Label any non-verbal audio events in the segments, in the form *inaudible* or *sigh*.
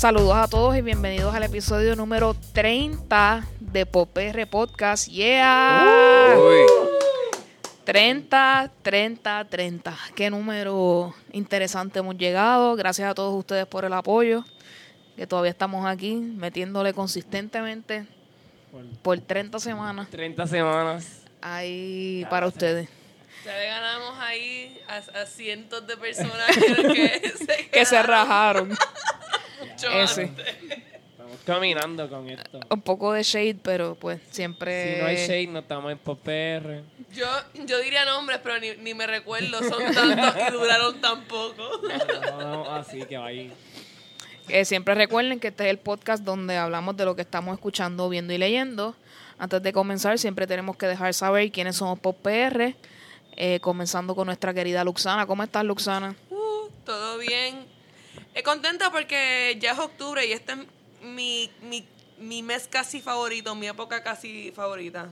Saludos a todos y bienvenidos al episodio número 30 de Popr Podcast. ¡Yeah! Uy. 30, 30, 30. Qué número interesante hemos llegado. Gracias a todos ustedes por el apoyo. Que todavía estamos aquí metiéndole consistentemente por 30 semanas 30 semanas. ahí para ustedes. Ya le ganamos ahí a, a cientos de personas que *laughs* se, Que se rajaron. *laughs* mucho Ese. antes. Estamos caminando con esto. Un poco de shade, pero pues siempre. Si no hay shade, no estamos en PopR. Yo, yo diría nombres, pero ni, ni me recuerdo. Son tantos y duraron tan poco. No, no, así que va ahí. Que siempre recuerden que este es el podcast donde hablamos de lo que estamos escuchando, viendo y leyendo. Antes de comenzar, siempre tenemos que dejar saber quiénes somos Pop PR. eh, comenzando con nuestra querida Luxana. ¿Cómo estás, Luxana? Uh, Todo bien. Eh, contenta porque ya es octubre y este es mi, mi, mi mes casi favorito, mi época casi favorita.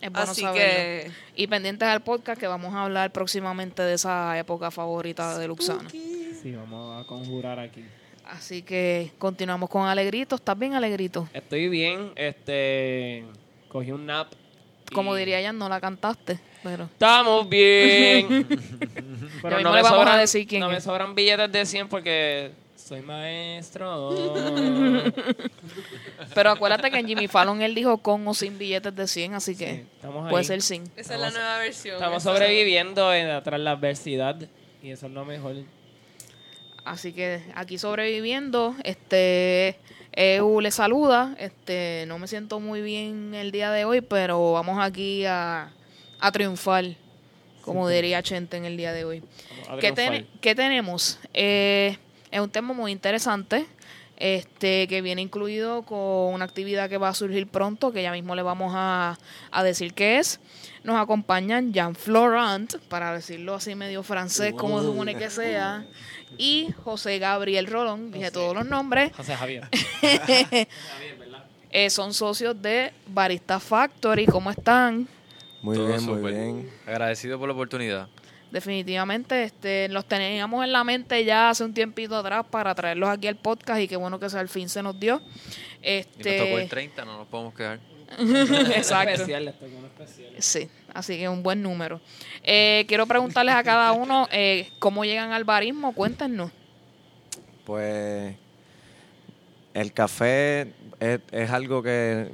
Es bueno Así saberlo. que- Y pendientes al podcast que vamos a hablar próximamente de esa época favorita de Luxana. Sí, vamos a conjurar aquí. Así que continuamos con Alegrito. ¿Estás bien, Alegrito? Estoy bien, este. Cogí un nap. y- Como diría ella, no la cantaste, pero... Estamos bien. *laughs* Vamos a decir quién no me sobran billetes de 100 porque soy maestro. Pero acuérdate que en Jimmy Fallon él dijo con o sin billetes de 100, así que Sí, estamos puede ahí. ser sin. Esa es la nueva versión. Estamos sobreviviendo en, tras la adversidad y eso es lo mejor. Así que aquí sobreviviendo, este EU le saluda, este no me siento muy bien el día de hoy, pero vamos aquí a, a triunfar, como diría Chente en el día de hoy. ¿Qué, ten- qué tenemos? Eh, es un tema muy interesante, este que viene incluido con una actividad que va a surgir pronto, que ya mismo le vamos a, a decir qué es. Nos acompañan Jean Florent, para decirlo así medio francés, como se supone que sea, y José Gabriel Rolón, dije todos los nombres, José Javier. *laughs* eh, son socios de Barista Factory. ¿Cómo están? Muy Todo bien, muy bien. Agradecido por la oportunidad. Definitivamente, este, los teníamos en la mente ya hace un tiempito atrás para traerlos aquí al podcast y qué bueno que al fin se nos dio. Y nos tocó el Este, 30, no nos podemos quejar. *laughs* exacto. Especial, especial. Sí, así que un buen número. Eh, quiero preguntarles a cada uno eh, cómo llegan al barismo, cuéntenos. Pues el café es, es algo que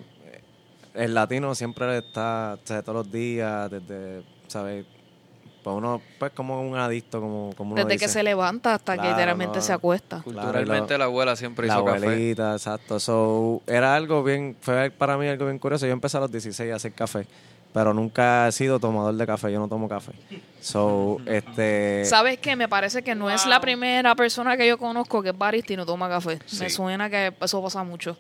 el latino siempre está, o sea, todos los días, desde, ¿sabes? Pues uno, pues como un adicto, como, como uno Desde que dice. se levanta hasta que literalmente no. se acuesta. Culturalmente Claro, la abuela siempre La hizo café. abuelita, exacto. So, era algo bien, fue para mí algo bien curioso. Yo empecé a los 16 a hacer café, pero nunca he sido tomador de café, yo no tomo café. So, este... ¿Sabes qué? Me parece que no es la primera persona que yo conozco que es barista y no toma café. Me suena que eso pasa mucho.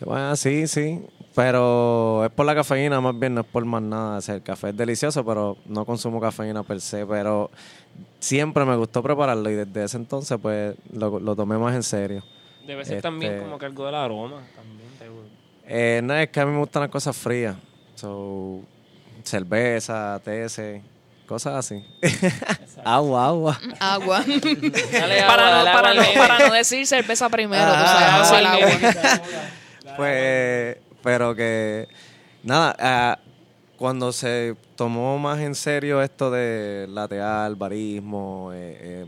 Bueno, sí, sí. Pero es por la cafeína, más bien, no es por más nada. O sea, el café es delicioso, pero no consumo cafeína per se. Pero siempre me gustó prepararlo y desde ese entonces, pues, lo, lo tomé más en serio. Debe ser Este- también como que algo del aroma. También, seguro. Eh, no, es que a mí me gustan las cosas frías. So, cerveza, TS, cosas así. *laughs* agua, agua. Agua. *laughs* Dale para, agua, no, dale para, no, para no decir cerveza primero, tú Ah, sabes, ah, el agua. *laughs* Pues, pero que, nada, ah, cuando se tomó más en serio esto de latear, barismo, eh, eh,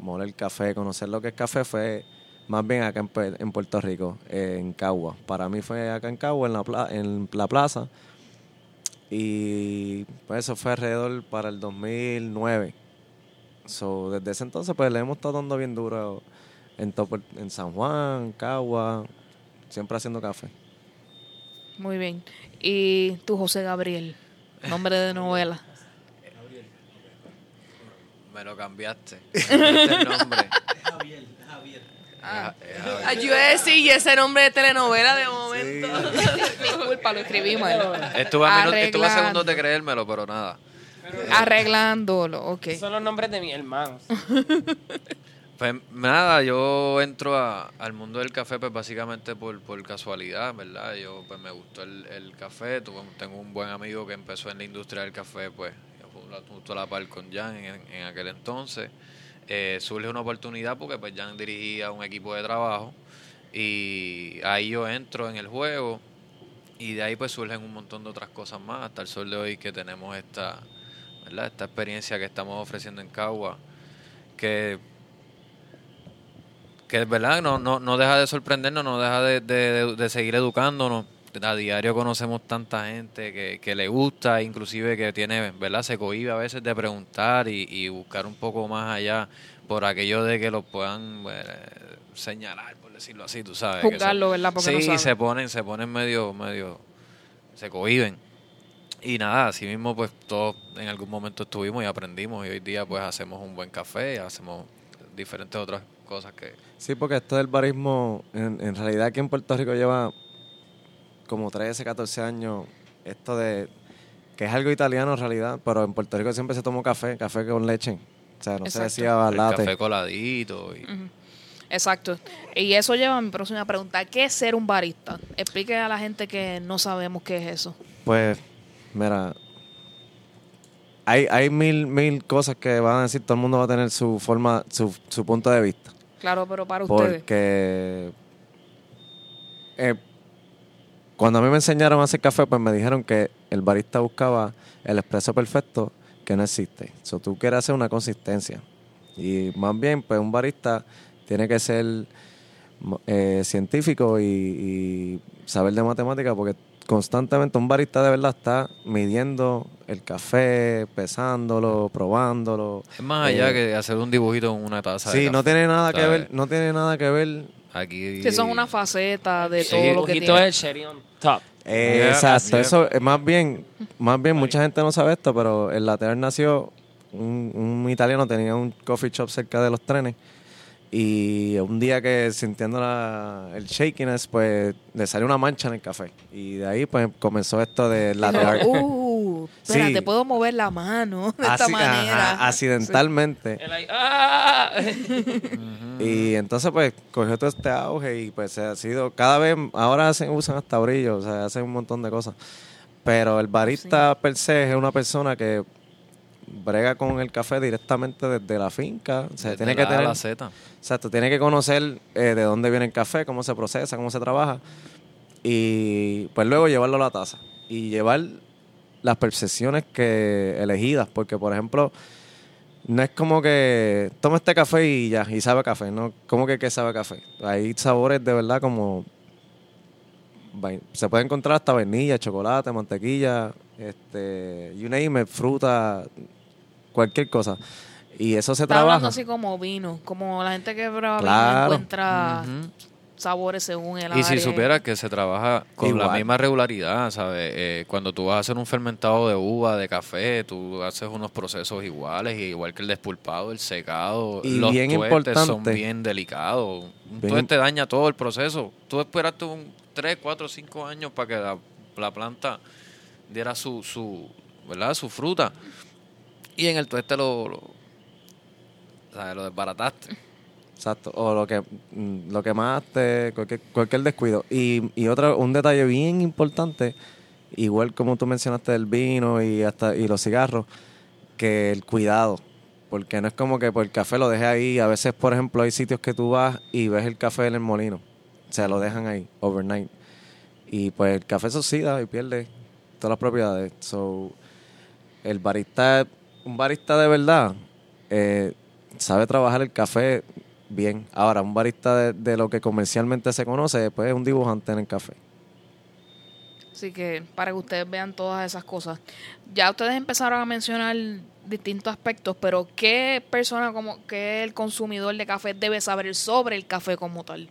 moler café, conocer lo que es café, fue más bien acá en, en Puerto Rico, eh, en Cagua. Para mí fue acá en Cagua, en la, pla- en la plaza. Y pues eso fue alrededor para el 2009. So, desde ese entonces, pues le hemos estado dando bien duro en, en San Juan, Cagua, siempre haciendo café. Muy bien. Y tú, José Gabriel, nombre de novela. Me lo cambiaste. *laughs* Este el nombre. Ah, es Javier. Ah, yo iba a decir, y ese nombre de telenovela de momento. *laughs* Disculpa, lo escribimos. Estuve a, minu- estuve a segundos de creérmelo, pero nada. Arreglándolo, ok. Son los nombres de mis hermanos. *laughs* Pues nada, yo entro a- al mundo del café pues básicamente por, por casualidad, ¿verdad? Yo pues me gustó el, el café, tuve, tengo un buen amigo que empezó en la industria del café pues justo a la par con Jan en, en aquel entonces. Eh, surge una oportunidad porque pues Jan dirigía un equipo de trabajo Y ahí yo entro en el juego y de ahí pues surgen un montón de otras cosas más hasta el sol de hoy que tenemos esta, ¿verdad? esta experiencia que estamos ofreciendo en Cagua que que es verdad no, no, no deja de sorprendernos, no deja de, de- de seguir educándonos. A diario conocemos tanta gente que, que le gusta, inclusive que tiene, ¿verdad? Se cohibe a veces de preguntar y, y buscar un poco más allá por aquello de que lo puedan eh, señalar, por decirlo así, tú sabes. Juzgarlo, ¿verdad? Porque sí, no se ponen, se ponen medio, medio, se cohiben. Y nada, así mismo pues todos en algún momento estuvimos y aprendimos y hoy día pues hacemos un buen café, hacemos diferentes otras cosas que... Sí, porque esto del barismo, en, en realidad aquí en Puerto Rico lleva como 13, 14 años, esto de, que es algo italiano en realidad, pero en Puerto Rico siempre se tomó café, café con leche. O sea, no se Exacto. decía El latte. café coladito y... Exacto. Y eso lleva a mi próxima pregunta. ¿Qué es ser un barista? Explique a la gente que no sabemos qué es eso. Pues, mira, hay, hay mil, mil cosas que van a decir, todo el mundo va a tener su forma, su, su punto de vista. Claro, pero para ustedes. Porque eh, cuando a mí me enseñaron a hacer café, pues me dijeron que el barista buscaba el expreso perfecto que no existe. So, tú quieres hacer una consistencia. Y más bien, pues un barista tiene que ser eh, científico y, y saber de matemática porque constantemente un barista de verdad está midiendo el café, pesándolo, probándolo. Es más allá Eh, que hacer un dibujito en una taza de Sí, no tiene nada que ver, no tiene nada que ver Aquí... Que son una faceta de Sí, todo el lo que tiene. es cherry on top. Eh, Yeah, exacto, yeah. eso es más bien, más bien mucha gente no sabe esto, pero en la nació un, un italiano tenía un coffee shop cerca de los trenes y un día que sintiendo la- el shakiness, pues le salió una mancha en el café y de ahí pues comenzó esto de la uh, *laughs* espera, Sí. te puedo mover la mano de esta manera. ajá, accidentalmente. Ahí, ¡ah! *laughs* Y entonces pues cogió todo este auge y pues se ha sido, cada vez, ahora hacen, usan hasta brillo, o sea, hacen un montón de cosas. Pero el barista per se es una persona que brega con el café directamente desde la finca. O sea, desde tiene que tener, la Z. exacto, tiene que conocer eh, de dónde viene el café, cómo se procesa, cómo se trabaja. Y pues luego llevarlo a la taza. Y llevar las percepciones que elegidas, porque por ejemplo, no es como que toma este café y ya, y sabe a café, ¿no? ¿Cómo que, que sabe a café? Hay sabores de verdad como... Se puede encontrar hasta vainilla, chocolate, mantequilla, este, you name it, fruta, cualquier cosa. Y eso se Está hablando trabaja. así como vino, como la gente que prueba vino encuentra sabores según el Y si supieras que se trabaja con la misma regularidad, ¿sabes? Eh, cuando tú vas a hacer un fermentado de uva, de café, tú haces unos procesos iguales, igual que el despulpado, el secado. Y los bien son bien delicados. Un Bien- tueste daña todo el proceso. Tú esperaste un 3, 4, 5 años para que la, la planta diera su, su, ¿verdad? su fruta. Y en el tueste lo, lo, lo desbarataste. Exacto, o lo que mm, lo quemaste, cualquier, cualquier descuido. Y, y otro, un detalle bien importante, igual como tú mencionaste del vino y hasta y los cigarros, que el cuidado. Porque no es como que por el café lo dejes ahí. A veces, por ejemplo, hay sitios que tú vas y ves el café en el molino. O sea, lo dejan ahí, overnight. Y pues el café se oxida y pierde todas las propiedades. So, el barista, un barista de verdad, eh, sabe trabajar el café bien. Ahora, un barista de, de lo que comercialmente se conoce, pues es un dibujante en el café. Así que para que ustedes vean todas esas cosas. Ya ustedes empezaron a mencionar distintos aspectos, pero ¿qué persona como que el consumidor de café debe saber sobre el café como tal?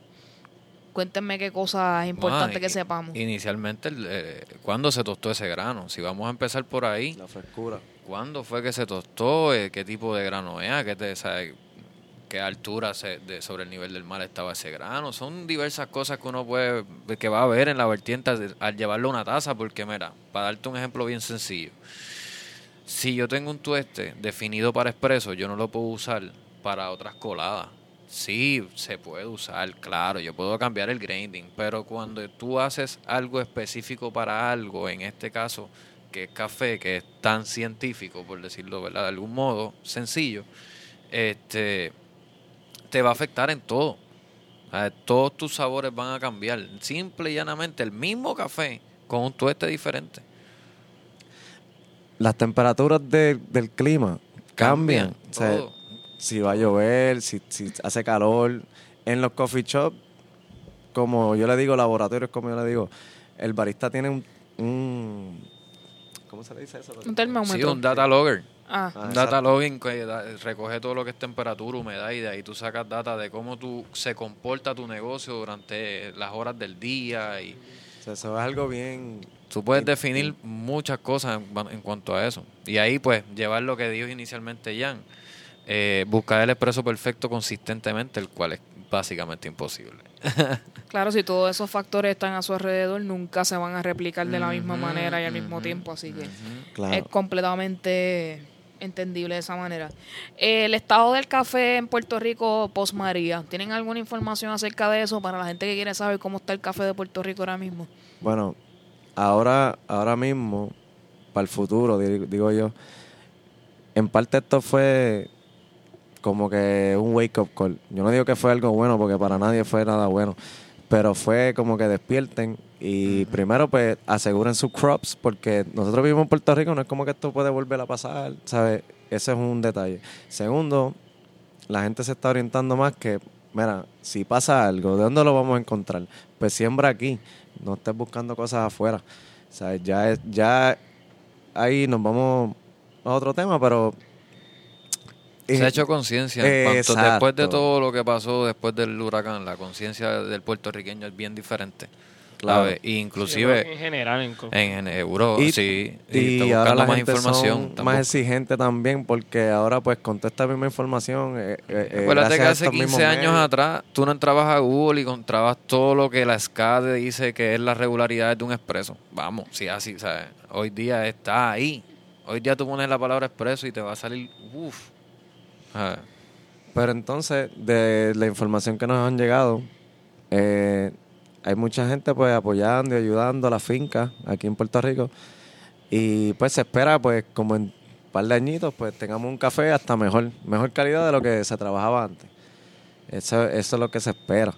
Cuéntenme qué cosas es importante Ah, que sepamos. Inicialmente, eh, ¿cuándo se tostó ese grano? Si vamos a empezar por ahí, La frescura. ¿cuándo fue que se tostó? Eh, ¿Qué tipo de grano era? ¿Qué, te, sabe, qué altura se- de, sobre el nivel del mar estaba ese grano? Son diversas cosas que uno puede, que va a ver en la vertiente al, al llevarlo a una taza, porque mira, para darte un ejemplo bien sencillo, si yo tengo un tueste definido para expreso, yo no lo puedo usar para otras coladas. Sí, se puede usar, claro, yo puedo cambiar el grinding, pero cuando tú haces algo específico para algo, en este caso, que es café, que es tan científico, por decirlo ¿verdad? de algún modo, sencillo, este te va a afectar en todo. sea, todos tus sabores van a cambiar. Simple y llanamente, el mismo café con un tueste diferente. Las temperaturas de- del clima cambian. Cambian, O sea, todo. Si va a llover, si, si hace calor. En los coffee shops, como yo le digo, laboratorios, como yo le digo, el barista tiene un... un- ¿Cómo se le dice eso? Un termómetro. Sí, un data logger. Ah, Ah, Un data logging que da- recoge todo lo que es temperatura, humedad y de ahí tú sacas data de cómo tú se comporta tu negocio durante las horas del día y O sea, eso es algo bien... tú puedes definir muchas cosas en, en cuanto a eso. Y ahí pues llevar lo que dijo inicialmente Jan, eh, buscar el expreso perfecto consistentemente, el cual es básicamente imposible. *laughs* claro, si todos esos factores están a su alrededor, nunca se van a replicar de la misma Ujú, manera y al mismo ujú, tiempo, así que ujú. Claro. es completamente entendible de esa manera. El estado del café en Puerto Rico post María, ¿tienen alguna información acerca de eso para la gente que quiere saber cómo está el café de Puerto Rico ahora mismo? Bueno, ahora, ahora mismo, para el futuro, di- digo yo, en parte esto fue como que un wake-up call. Yo no digo que fue algo bueno porque para nadie fue nada bueno, pero fue como que despierten y primero pues aseguren sus crops porque nosotros vivimos en Puerto Rico, no es como que esto puede volver a pasar, ¿sabes? Ese es un detalle. Segundo, la gente se está orientando más que, mira, si pasa algo, ¿de dónde lo vamos a encontrar? Pues siembra aquí, no estés buscando cosas afuera. Sea, ya, es- ya ahí nos vamos a otro tema, pero... Se eh, ha hecho conciencia. Exacto. Después de todo lo que pasó después del huracán, la conciencia del puertorriqueño es bien diferente. Claro. ¿sabes? Inclusive en general, en en, en Euro, Y- sí. Y, Y, está ahora buscando la más gente información. son más exigente también porque ahora pues con toda esta misma información... eh, eh, eh, Acuérdate que hace estos 15 mismos años medios- atrás tú no entrabas a Google y encontrabas todo lo que la SCADE dice que es la regularidad de un expreso. Vamos, si así, ¿sabes? Hoy día está ahí. Hoy día tú pones la palabra expreso y te va a salir, uff. Pero entonces, de la información que nos han llegado, eh, hay mucha gente pues apoyando y ayudando a la finca aquí en Puerto Rico. Y pues se espera pues como en un par de añitos pues tengamos un café hasta mejor, mejor calidad de lo que se trabajaba antes. Eso, eso es lo que se espera.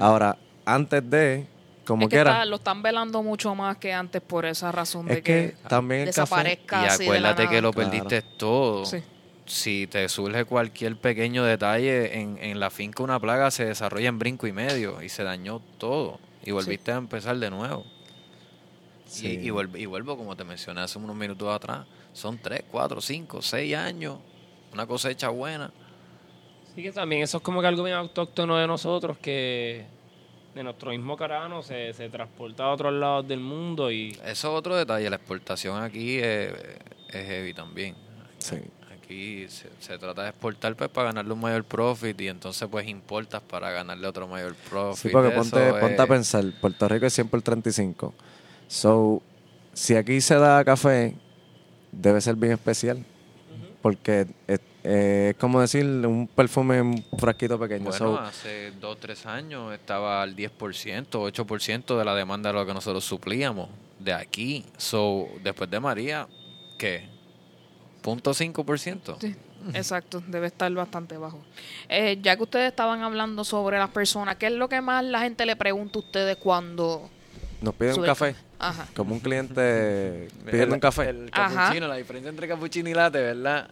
Ahora, antes de, como es que quiera, está- lo están velando mucho más que antes por esa razón de que, que, también el café... desaparezca Y así de la acuérdate que lo Claro. perdiste todo. Sí. Si te surge cualquier pequeño detalle en, en la finca, una plaga se desarrolla en brinco y medio y se dañó todo. Y volviste a empezar de nuevo. Sí. Y, y, vuelvo, y vuelvo, como te mencioné hace unos minutos atrás, son 3, 4, 5, 6 años, una cosecha buena. Sí que también eso es como que algo bien autóctono de nosotros que de nuestro mismo carano se, se transporta a otros lados del mundo y Eso es otro detalle, la exportación aquí es, es heavy también. Sí. Aquí se, se trata de exportar pues para ganarle un mayor profit y entonces pues importas para ganarle otro mayor profit. Sí, porque ponte, ponte a pensar, Puerto Rico es 100 por 35. So, si aquí se da café, debe ser bien especial. Porque es, eh, es como decir un perfume en un frasquito pequeño. Bueno, So, hace 2, 3 años estaba al 10%, 8% de la demanda de lo que nosotros suplíamos de aquí. So, después de María, ¿qué? ¿0.5%? Sí, exacto, debe estar bastante bajo. Eh, ya que ustedes estaban hablando sobre las personas, ¿qué es lo que más la gente le pregunta a ustedes cuando nos piden un café. Ajá. Como un cliente *laughs* pidiendo un café. El Ajá. cappuccino, la diferencia entre cappuccino y latte, ¿verdad?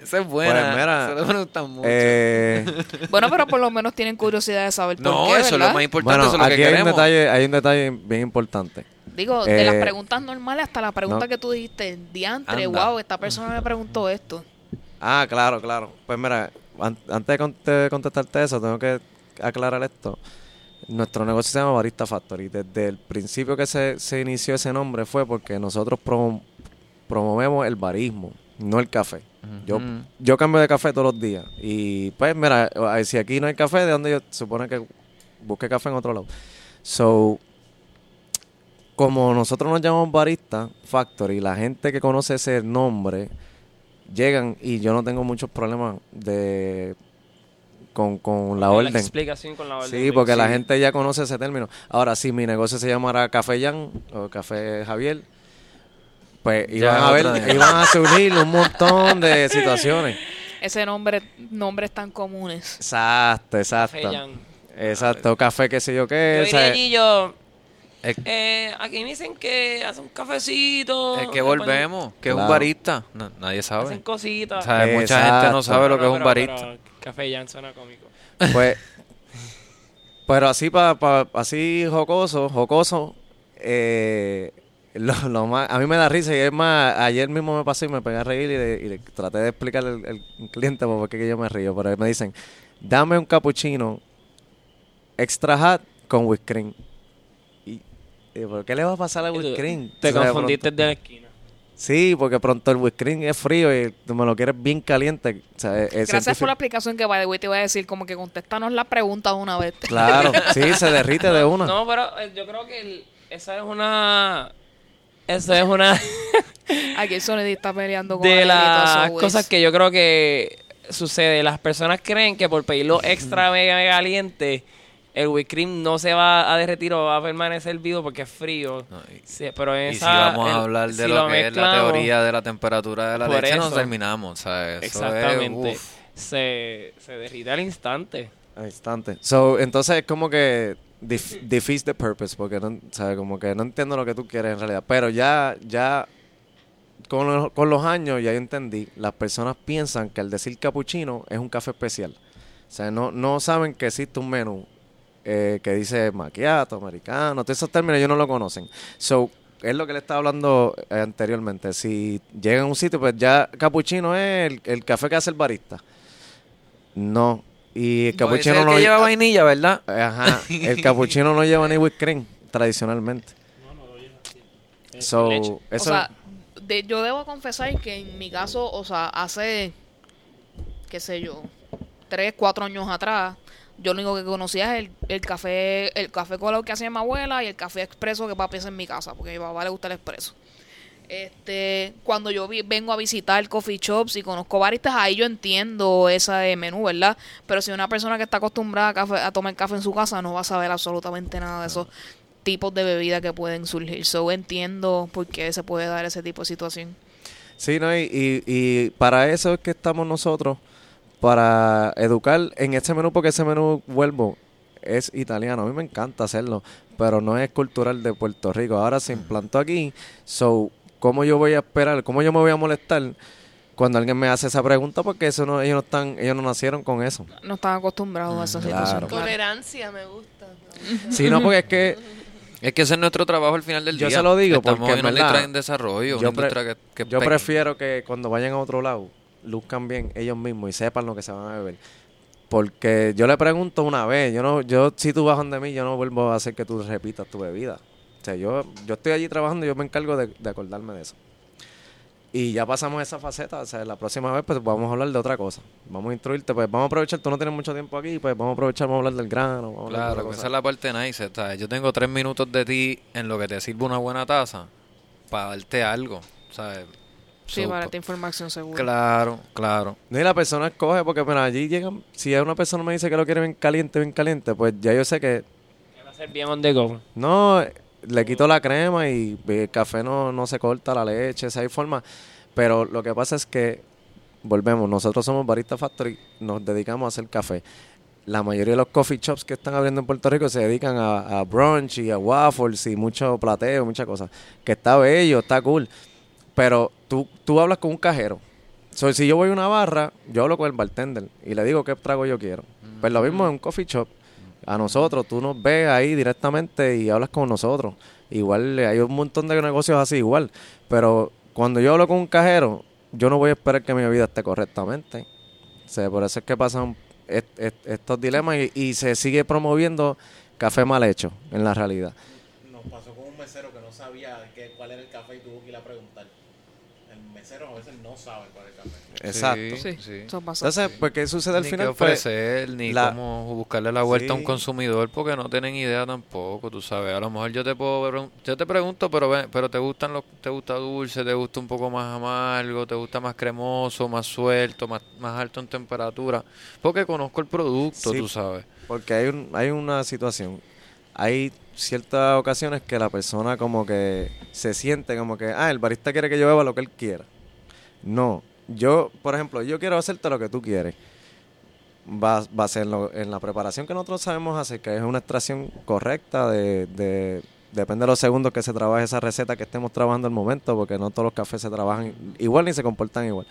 Esa es buena. Pues mira, Eso me gusta mucho. Eh, *laughs* Bueno, pero por lo menos tienen curiosidad de saber por no, qué, eso es lo más importante, bueno, eso es lo aquí que hay un, detalle, hay un detalle bien importante. Digo, de las Eh, preguntas normales hasta la pregunta no. que tú dijiste, diantre, Anda. wow, esta persona me preguntó esto. Ah, claro, claro. Pues mira, an- antes de con- de contestarte eso, tengo que aclarar esto. Nuestro negocio se llama Barista Factory. Desde el principio que se, se inició ese nombre fue porque nosotros promo- promovemos el barismo, no el café. Yo, yo cambio de café todos los días. Y pues mira, eh, si aquí no hay café, ¿de dónde yo supone que busque café en otro lado? So, como nosotros nos llamamos Barista Factory, la gente que conoce ese nombre llegan y yo no tengo muchos problemas de con, con la la orden. explicación con la orden. Sí, porque la gente ya conoce ese término. Ahora, si mi negocio se llamara Café Jan o Café Javier, pues iban a ver, iban a *laughs* surgir un montón de situaciones. Ese nombre, nombres tan comunes. Exacto, exacto. Café Jan. Exacto, café, qué sé yo qué. Yo eh, aquí me dicen que hacen un cafecito. es que volvemos, que es un barista. No, nadie Hacen sabe. cositas. O sea, mucha gente no sabe lo que es un barista. pero Café ya suena cómico. Pues, pero así pa, pa- así jocoso, jocoso, eh, lo, lo más, a mí me da risa y es más, ayer mismo me pasé y me pegué a reír y, le- y le traté de explicarle al, al cliente por qué que yo me río, pero me dicen, dame un cappuccino extra hot con whipped cream. ¿Por qué le va a pasar whipped cream? Te O sea, confundiste pronto- de la esquina. Sí, porque pronto el cream es frío y tú me lo quieres bien caliente. O sea, es- es Gracias por la explicación que va de te iba a decir, como que contéstanos la pregunta de una vez. Claro, *laughs* sí, se derrite de una. No, pero eh, yo creo que el- esa es una. Esa es una *laughs* Aquí el sonidista está peleando con de las gritoso, cosas que yo creo que sucede. Las personas creen que por pedirlo extra mega, mega caliente, el whipped cream no se va a derretir o va a permanecer vivo porque es frío. No, y- Sí, pero en Y si vamos el- a hablar de si lo, que es la teoría de la temperatura de la leche, nos eso. terminamos, ¿sabes? Eso es, Exactamente. se, se derrite al instante. Al instante. So, entonces es como que def- defeats the purpose, porque no, ¿sabe? Como que no entiendo lo que tú quieres en realidad. Pero ya, ya con, los- con los años ya yo entendí, las personas piensan que al decir cappuccino es un café especial. O sea, no, no saben que existe un menú eh, que dice macchiato, americano, todos esos términos ellos no lo conocen. So, es lo que le estaba hablando eh, anteriormente. Si llega a un sitio, pues ya cappuccino es el, el café que hace el barista. No. Y el Puede cappuccino ser no que lleva vainilla, ¿verdad? Ajá. El cappuccino no lleva ni whipped cream tradicionalmente. So, leche. O eso sea, de- yo debo confesar que en mi caso, o sea, hace, qué sé yo, tres, cuatro años atrás, yo lo único que conocía es el, el café, el café color que hacía mi abuela y el café expreso que papi hace en mi casa, porque a mi papá le gusta el expreso. Este, cuando yo vengo a visitar coffee shops y conozco baristas, ahí yo entiendo ese menú, ¿verdad? Pero si una persona que está acostumbrada a, café- a tomar café en su casa no va a saber absolutamente nada de esos tipos de bebidas que pueden surgir. So entiendo por qué se puede dar ese tipo de situación. Sí, ¿no? Y, y para eso es que estamos nosotros, para educar en ese menú, porque ese menú, vuelvo, es italiano. A mí me encanta hacerlo, pero no es cultural de Puerto Rico. Ahora se implantó aquí, so, ¿cómo yo voy a esperar? ¿Cómo yo me voy a molestar cuando alguien me hace esa pregunta? Porque eso no, ellos no están, ellos no nacieron con eso. No están acostumbrados a esa Claro. situación. Tolerancia me gusta. me gusta. Sí, no, porque es que Es que ese es nuestro trabajo al final del Yo día. se lo digo Estamos porque, en en una verdad, industria en desarrollo, yo una pre- que, Yo prefiero que cuando vayan a otro lado, luzcan bien ellos mismos y sepan lo que se van a beber. Porque yo le pregunto una vez, yo no, yo si tú vas de mí, yo no vuelvo a hacer que tú repitas tu bebida. O sea, yo, yo estoy allí trabajando y yo me encargo de, de acordarme de eso. Y ya pasamos esa faceta, o sea, la próxima vez pues vamos a hablar de otra cosa. Vamos a instruirte, pues vamos a aprovechar, tú no tienes mucho tiempo aquí, pues vamos a aprovechar, vamos a hablar del grano. Vamos a hablar de Claro, cosa. esa es la parte nice. ¿sabes? Yo tengo tres minutos de ti en lo que te sirve una buena taza para darte algo, ¿sabes? Sí, So, esta información segura. Claro, claro. No, y la persona escoge, porque mira, allí llegan, si una persona me dice que lo quiere bien caliente, bien caliente, pues ya yo sé que Va a ser bien on the go. No, le quito la crema y el café no, no se corta la leche, esa hay forma. Pero lo que pasa es que, volvemos, nosotros somos Barista Factory, nos dedicamos a hacer café. La mayoría de los coffee shops que están abriendo en Puerto Rico se dedican a, a brunch y a waffles y mucho plateo, muchas cosas. Que está bello, está cool. Pero tú, tú hablas con un cajero. So, si yo voy a una barra, yo hablo con el bartender y le digo qué trago yo quiero. Pues lo mismo en un coffee shop. A nosotros, tú nos ves ahí directamente y hablas con nosotros. Igual eh, hay un montón de negocios así, igual. Pero cuando yo hablo con un cajero, yo no voy a esperar que mi bebida esté correctamente. O sea, por eso es que pasan est- est- estos dilemas y, y se sigue promoviendo café mal hecho en la realidad. Nos pasó con un mesero que no sabía qué, cuál era el café y tuvo que ir a preguntar. A veces no sabe cuál es el café. Exacto. Sí, sí. Entonces, pues, ¿qué sucede al ni final? qué Pues, ofrecer, ni la- cómo buscarle la vuelta a un consumidor porque no tienen idea tampoco, tú sabes. A lo mejor yo te puedo yo te pregunto, pero pero te gustan los te gusta dulce, te gusta un poco más amargo, te gusta más cremoso, más suelto, más, más alto en temperatura, porque conozco el producto, Sí. tú sabes. Porque hay, un, hay una situación. Hay ciertas ocasiones que la persona como que se siente como que, ah, el barista quiere que yo beba lo que él quiera. No. Yo, por ejemplo, yo quiero hacerte lo que tú quieres. va, va a ser en, la preparación que nosotros sabemos hacer, que es una extracción correcta de, de- depende de los segundos que se trabaje esa receta que estemos trabajando al momento, porque no todos los cafés se trabajan igual ni se comportan igual.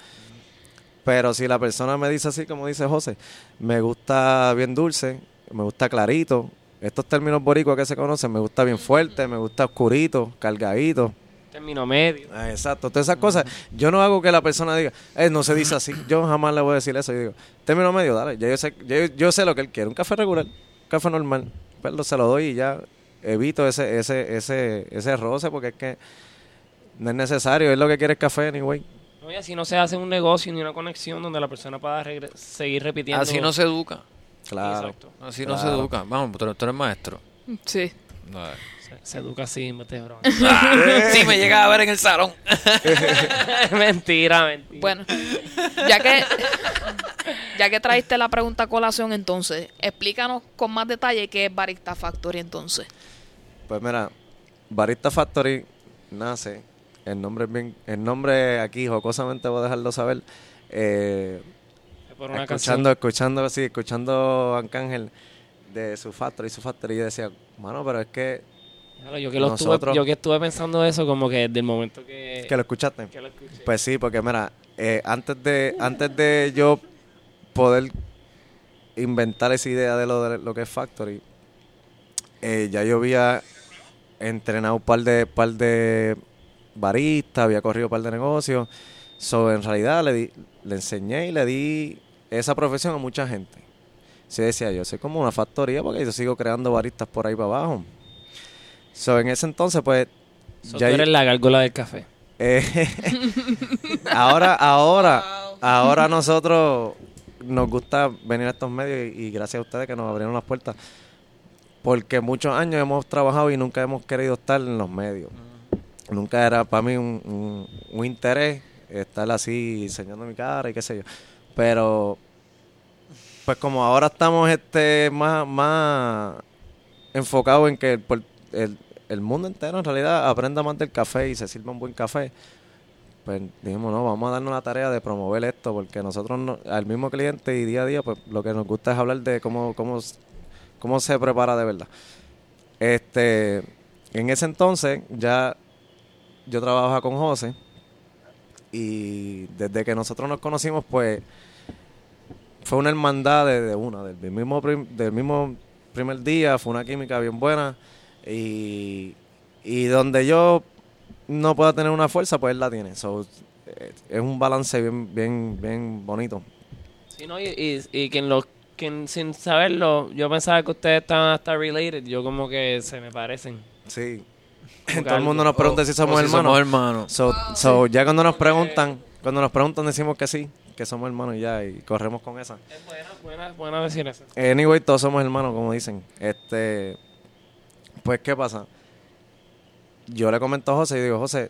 Pero si la persona me dice así, como dice José, me gusta bien dulce, me gusta clarito, estos términos boricuas que se conocen, me gusta bien fuerte, me gusta oscurito, cargadito. Término medio. Ah, Exacto, todas esas cosas. Yo no hago que la persona diga, eh, no se dice así. Yo jamás le voy a decir eso. Yo digo, término medio, dale. Ya yo, sé, yo, yo sé lo que él quiere. Un café regular, un café normal. Pero se lo doy y ya evito ese, ese, ese, ese roce porque es que no es necesario. Él lo que quiere es café, anyway. No, y así no se hace un negocio ni una conexión donde la persona pueda seguir repitiendo. Así no se educa. Claro. Exacto. Así no se educa. Vamos, tú, tú eres maestro. Sí. No, eh. Se, se educa así, mete broma. *laughs* sí, me llega a ver en el salón. *laughs* mentira, mentira. Bueno, ya que ya que traiste la pregunta a colación, entonces, explícanos con más detalle qué es Barista Factory entonces. Pues mira, Barista Factory nace, el nombre es bien, el nombre aquí jocosamente voy a dejarlo saber. Eh, por una escuchando, escuchando, sí, escuchando a Arcángel de su factory, su factory, yo decía, mano, pero es que, canción. Claro, yo, que lo estuve, nosotros- yo que estuve pensando eso como que desde el momento que, que lo escuchaste. que lo escuché. Pues sí, porque mira, eh, antes de antes de yo poder inventar esa idea de lo, de lo que es Factory, eh, ya yo había entrenado un par de, par de baristas, había corrido un par de negocios. So, en realidad le, di- le enseñé y le di esa profesión a mucha gente. Sí decía yo, soy como una factoría porque yo sigo creando baristas por ahí para abajo. So, en ese entonces, pues... So, ya tú eres la gárgola del café. eh, *laughs* ahora, ahora, ahora nosotros nos gusta venir a estos medios y, y gracias a ustedes que nos abrieron las puertas. Porque muchos años hemos trabajado y nunca hemos querido estar en los medios. Nunca era para mí un, un- un interés estar así enseñando mi cara y qué sé yo. Pero, pues como ahora estamos este más, más enfocados en que el, el, el mundo entero en realidad aprenda más del café y se sirva un buen café, pues dijimos, no, vamos a darnos la tarea de promover esto, porque nosotros, no- al mismo cliente y día a día, pues lo que nos gusta es hablar de cómo, cómo, cómo se prepara de verdad. Este, en ese entonces ya yo trabajaba con José y desde que nosotros nos conocimos, pues fue una hermandad de, una, del mismo, del mismo primer día, fue una química bien buena y, y donde yo no pueda tener una fuerza, pues él la tiene. So, eh, es un balance bien, bien, bien bonito. Sí, no, y, y, y quien lo, quien sin saberlo, yo pensaba que ustedes estaban hasta related. Yo como que se me parecen. Sí. Como que *laughs* Todo el mundo nos pregunta si somos si hermanos. Somos hermanos. So, so, ya cuando nos preguntan, cuando nos preguntan decimos que sí, que somos hermanos y ya, y corremos con esa. Es buena, buena, buena decir eso. Anyway, todos somos hermanos, como dicen. Este, pues, ¿qué pasa? Yo le comento a José y digo, José,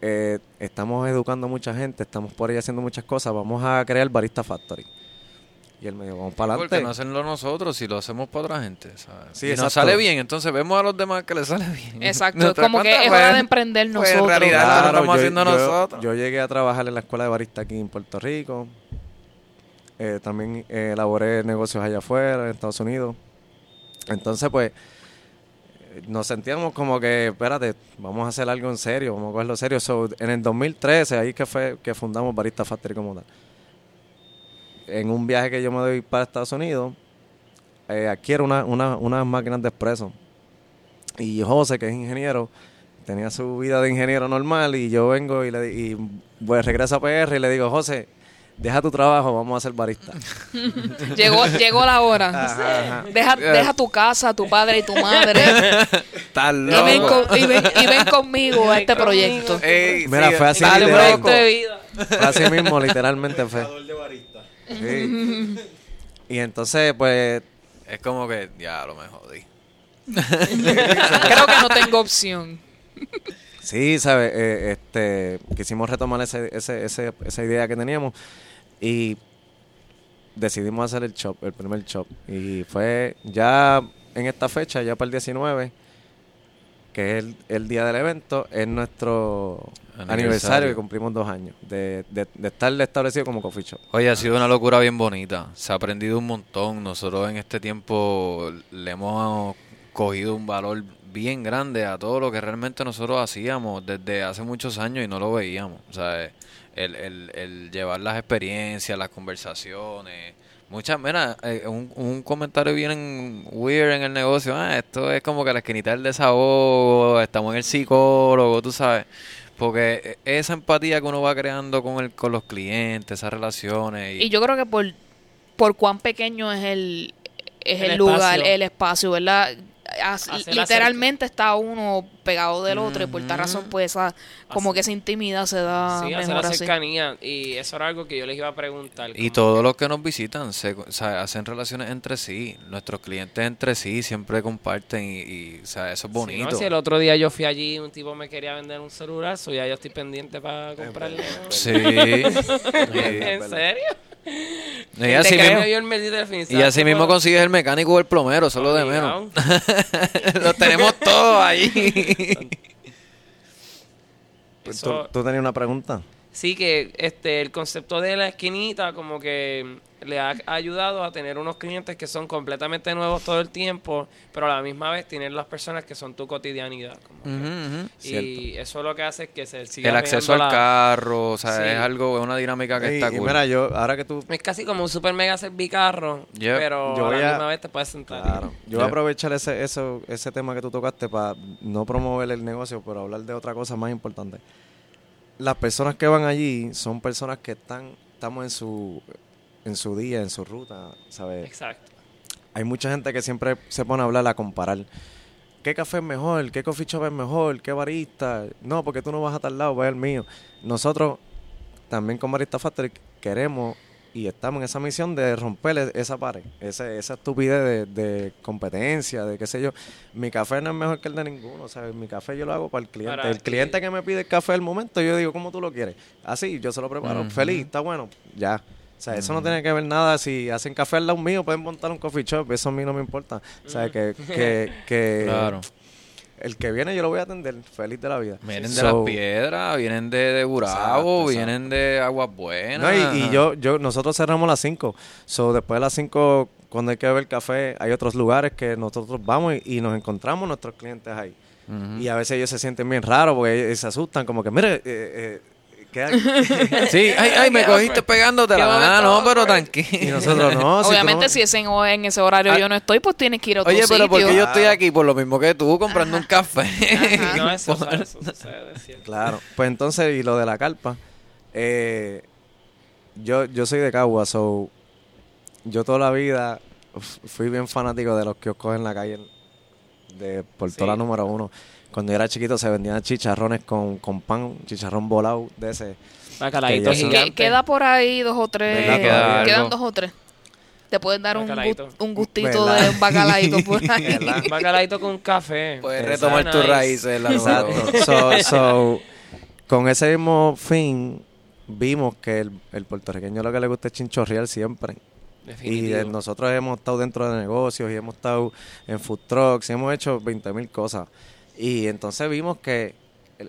eh, estamos educando a mucha gente, estamos por ahí haciendo muchas cosas, vamos a crear Barista Factory. Y él me dijo, vamos para Porque adelante. no hacerlo nosotros si lo hacemos para otra gente. ¿sabes? Sí, y nos sale bien, entonces vemos a los demás que les sale bien. Exacto, Nuestra como que es hora de emprender pues, en nosotros. realidad, Claro, esto lo estamos yo- haciendo yo- nosotros. Yo llegué a trabajar en la escuela de barista aquí en Puerto Rico. Eh, también eh, elaboré negocios allá afuera, en Estados Unidos. Entonces, pues, nos sentíamos como que, espérate, vamos a hacer algo en serio, vamos a cogerlo en serio. So, en el 2013, ahí que fue que fundamos Barista Factory como tal. En un viaje que yo me doy para Estados Unidos, eh, adquiero una, una, unas máquinas de expreso. Y José, que es ingeniero, tenía su vida de ingeniero normal y yo vengo y le y pues regreso a PR y le digo, José, deja tu trabajo, vamos a ser barista. *laughs* Llegó, llegó la hora. Ajá, ajá. Deja, deja tu casa, tu padre y tu madre. Estás y, ven loco. con- y ven- y ven conmigo a este proyecto. Ey, Mira, sí, fue así. Proyecto de vida. Fue así mismo, literalmente fue. Sí. Y entonces, pues, Es como que, ya, lo me jodí. Creo que no tengo opción. sí, ¿sabes? Eh, este, quisimos retomar ese, ese, ese- esa idea que teníamos y decidimos hacer el shop, el primer shop. Y fue ya en esta fecha, ya para el 19, que es el, el día del evento, es nuestro aniversario, Aniversario. que cumplimos dos años de, de, de estar establecido como coffee shop. Oye, ha sido una locura bien bonita. Se ha aprendido un montón. Nosotros en este tiempo le hemos cogido un valor bien grande a todo lo que realmente nosotros hacíamos desde hace muchos años y no lo veíamos. O sea, el, el, el llevar las experiencias, las conversaciones. Muchas, mira, eh, un, un comentario bien weird en el negocio. Ah, esto es como que la esquinita del desahogo, estamos en el psicólogo, tú sabes. Porque esa empatía que uno va creando con el, con los clientes, esas relaciones. Y yo creo que por, por cuán pequeño es el, es el, El lugar, espacio. el espacio, ¿verdad? As- literalmente está uno pegado del otro y por tal razón pues esa, como que esa intimidad se da Sí, mejor la así. cercanía. Y eso era algo que yo les iba a preguntar. Y todos que- los que nos visitan se, o sea, hacen relaciones entre sí. Nuestros clientes entre sí siempre comparten y, y, o sea, eso es Sí, bonito. no, si el otro día yo fui allí un tipo me quería vender un celular, so ya yo estoy pendiente para comprarle. *laughs* Sí. *laughs* ¿En serio? y así mismo, y así mismo consigues el mecánico o el plomero, eso es lo de menos. *laughs* Los tenemos todos ahí. *laughs* Pues, Eso- ¿Tú, tú tenías una pregunta? Sí, que este el concepto de la esquinita como que le ha ayudado a tener unos clientes que son completamente nuevos todo el tiempo, pero a la misma vez tener las personas que son tu cotidianidad. como que-. Y eso lo que hace es que se siga El acceso al la- carro, o sea, Sí. es algo, es una dinámica que está y cool. mira, yo, ahora que tú... Es casi como un super mega servicarro, Yep. pero Yo a la a- misma vez te puedes sentar. Claro. Yo voy a aprovechar ese, eso, ese tema que tú tocaste para no promover el negocio, pero hablar de otra cosa más importante. Las personas que van allí son personas que están, estamos en su, en su día, en su ruta, ¿sabes? Exacto. Hay mucha gente que siempre se pone a hablar, a comparar. ¿Qué café es mejor? ¿Qué coffee shop es mejor? ¿Qué barista? No, porque tú no vas a tal lado, va el mío. Nosotros, también con Barista Factory, queremos y estamos en esa misión de romper e- esa pared, esa, esa estupidez de, de competencia, de qué sé yo. Mi café no es mejor que el de ninguno, ¿sabes? Mi café yo lo hago para el cliente. Para el cliente que me pide el café al momento, yo digo, ¿cómo tú lo quieres? Así, yo se lo preparo. Feliz, está bueno, ya. O sea, eso no tiene que ver nada. Si hacen café al lado mío, pueden montar un coffee shop. Eso a mí no me importa. O sea, que, que, que *laughs* Claro. el que viene yo lo voy a atender. Feliz de la vida. Vienen de So, las piedras, vienen de, de Exacto, vienen de Aguas Buenas. No, y, y yo, yo, nosotros cerramos a las 5. So, después de las 5, cuando hay que beber café, hay otros lugares que nosotros vamos y, y nos encontramos nuestros clientes ahí. Y a veces ellos se sienten bien raros porque ellos se asustan, como que, mire, eh, eh, ¿qué hay?" *laughs* Sí, ay, ay, me cogiste pegándote Ah, momento no, pero awkward. y tranquilo. nosotros no. *laughs* si Obviamente no- si ese, en ese horario Ah. yo no estoy, pues tienes que ir a otro Oye, pero porque sitio. yo estoy aquí por lo mismo que tú, comprando un café. Ajá. No, eso, *laughs* eso sucede, es. Claro. Pues entonces, y lo de la carpa, eh, yo, yo soy de Cagua, so yo toda la vida fui bien fanático de los kioscos en la calle de Portola Sí. número uno. Cuando yo era chiquito se vendían chicharrones con, con pan, chicharrón volado de ese. Bacalaíto Que queda por ahí dos o tres. Quedan dos o tres. Te pueden dar un, un gustito ¿Verdad? de un bacalaíto por *laughs* ahí. ¿Verdad? Bacalaíto con café. Puedes retomar tus raíces. La *laughs* Exacto. So, so, con ese mismo fin, vimos que el, el puertorriqueño lo que le gusta es chinchorreal siempre. Y eh, nosotros hemos estado dentro de negocios y hemos estado en food trucks y hemos hecho 20 mil cosas. Y entonces vimos que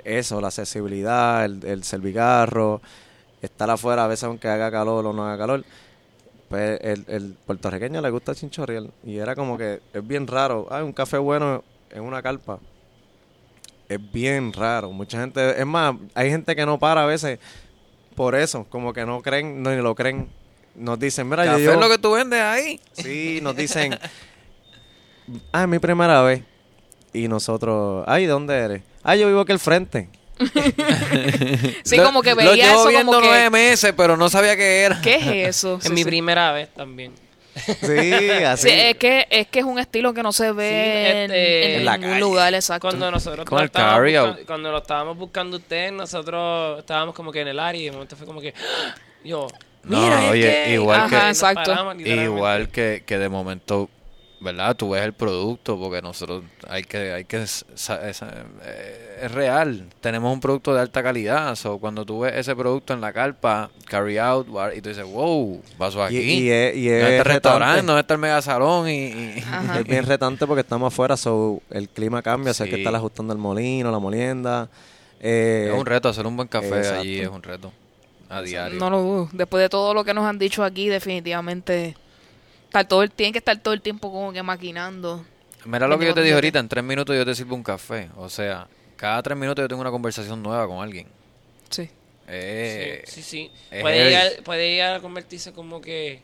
eso, la accesibilidad, el, el servicarro, estar afuera a veces aunque haga calor o no haga calor, pues el, el puertorriqueño le gusta chinchorreal. Y era como que es bien raro. Hay un café bueno en una carpa. Es bien raro. Mucha gente, es más, hay gente que no para a veces por eso, como que no creen, no, ni lo creen. Nos dicen, mira, yo Café llevo- es lo que tú vendes ahí. Sí, nos dicen, ah, es mi primera vez. Y nosotros, ay, ¿de dónde eres? Ah, yo vivo aquí al frente. *laughs* Sí, Lo- como que lo veía llevo eso viendo como que... nueve meses, pero no sabía qué era. ¿Qué es eso? *laughs* Es Sí, mi sí. primera vez también. Sí, *laughs* así. Sí, es que, es que es un estilo que no se ve este, en en la ningún calle. lugar, exacto. Cuando nosotros Con lo el carry out. buscando- cuando lo estábamos buscando usted, nosotros estábamos como que en el área y de momento fue como que ¡ah! *gasps* yo, No, mira, es oye, que-". igual Ajá, que- exacto. paramos. Igual que, que de momento ¿verdad? Tú ves el producto porque nosotros hay que, hay que, eh, es real. Tenemos un producto de alta calidad. So, cuando tú ves ese producto en la carpa, carry out, bar, y tú dices, wow, pasó aquí. Y, y es, y ¿Dónde es está el restaurante? ¿Dónde está el megasalón? Y, y-. Es bien *laughs* retante porque estamos afuera, so el clima cambia, o sea, hay que Sí. estar ajustando el molino, la molienda. Eh, es un reto, hacer un buen café exacto. allí es un reto. A diario. No lo dudo. Después de todo lo que nos han dicho aquí, definitivamente estar todo el, tienen que estar todo el tiempo como que maquinando. Mira lo que yo te dije 24/7. ahorita, en tres minutos yo te sirvo un café. O sea, cada tres minutos yo tengo una conversación nueva con alguien. Sí. Eh, sí, sí, Puede llegar, puede llegar a convertirse como que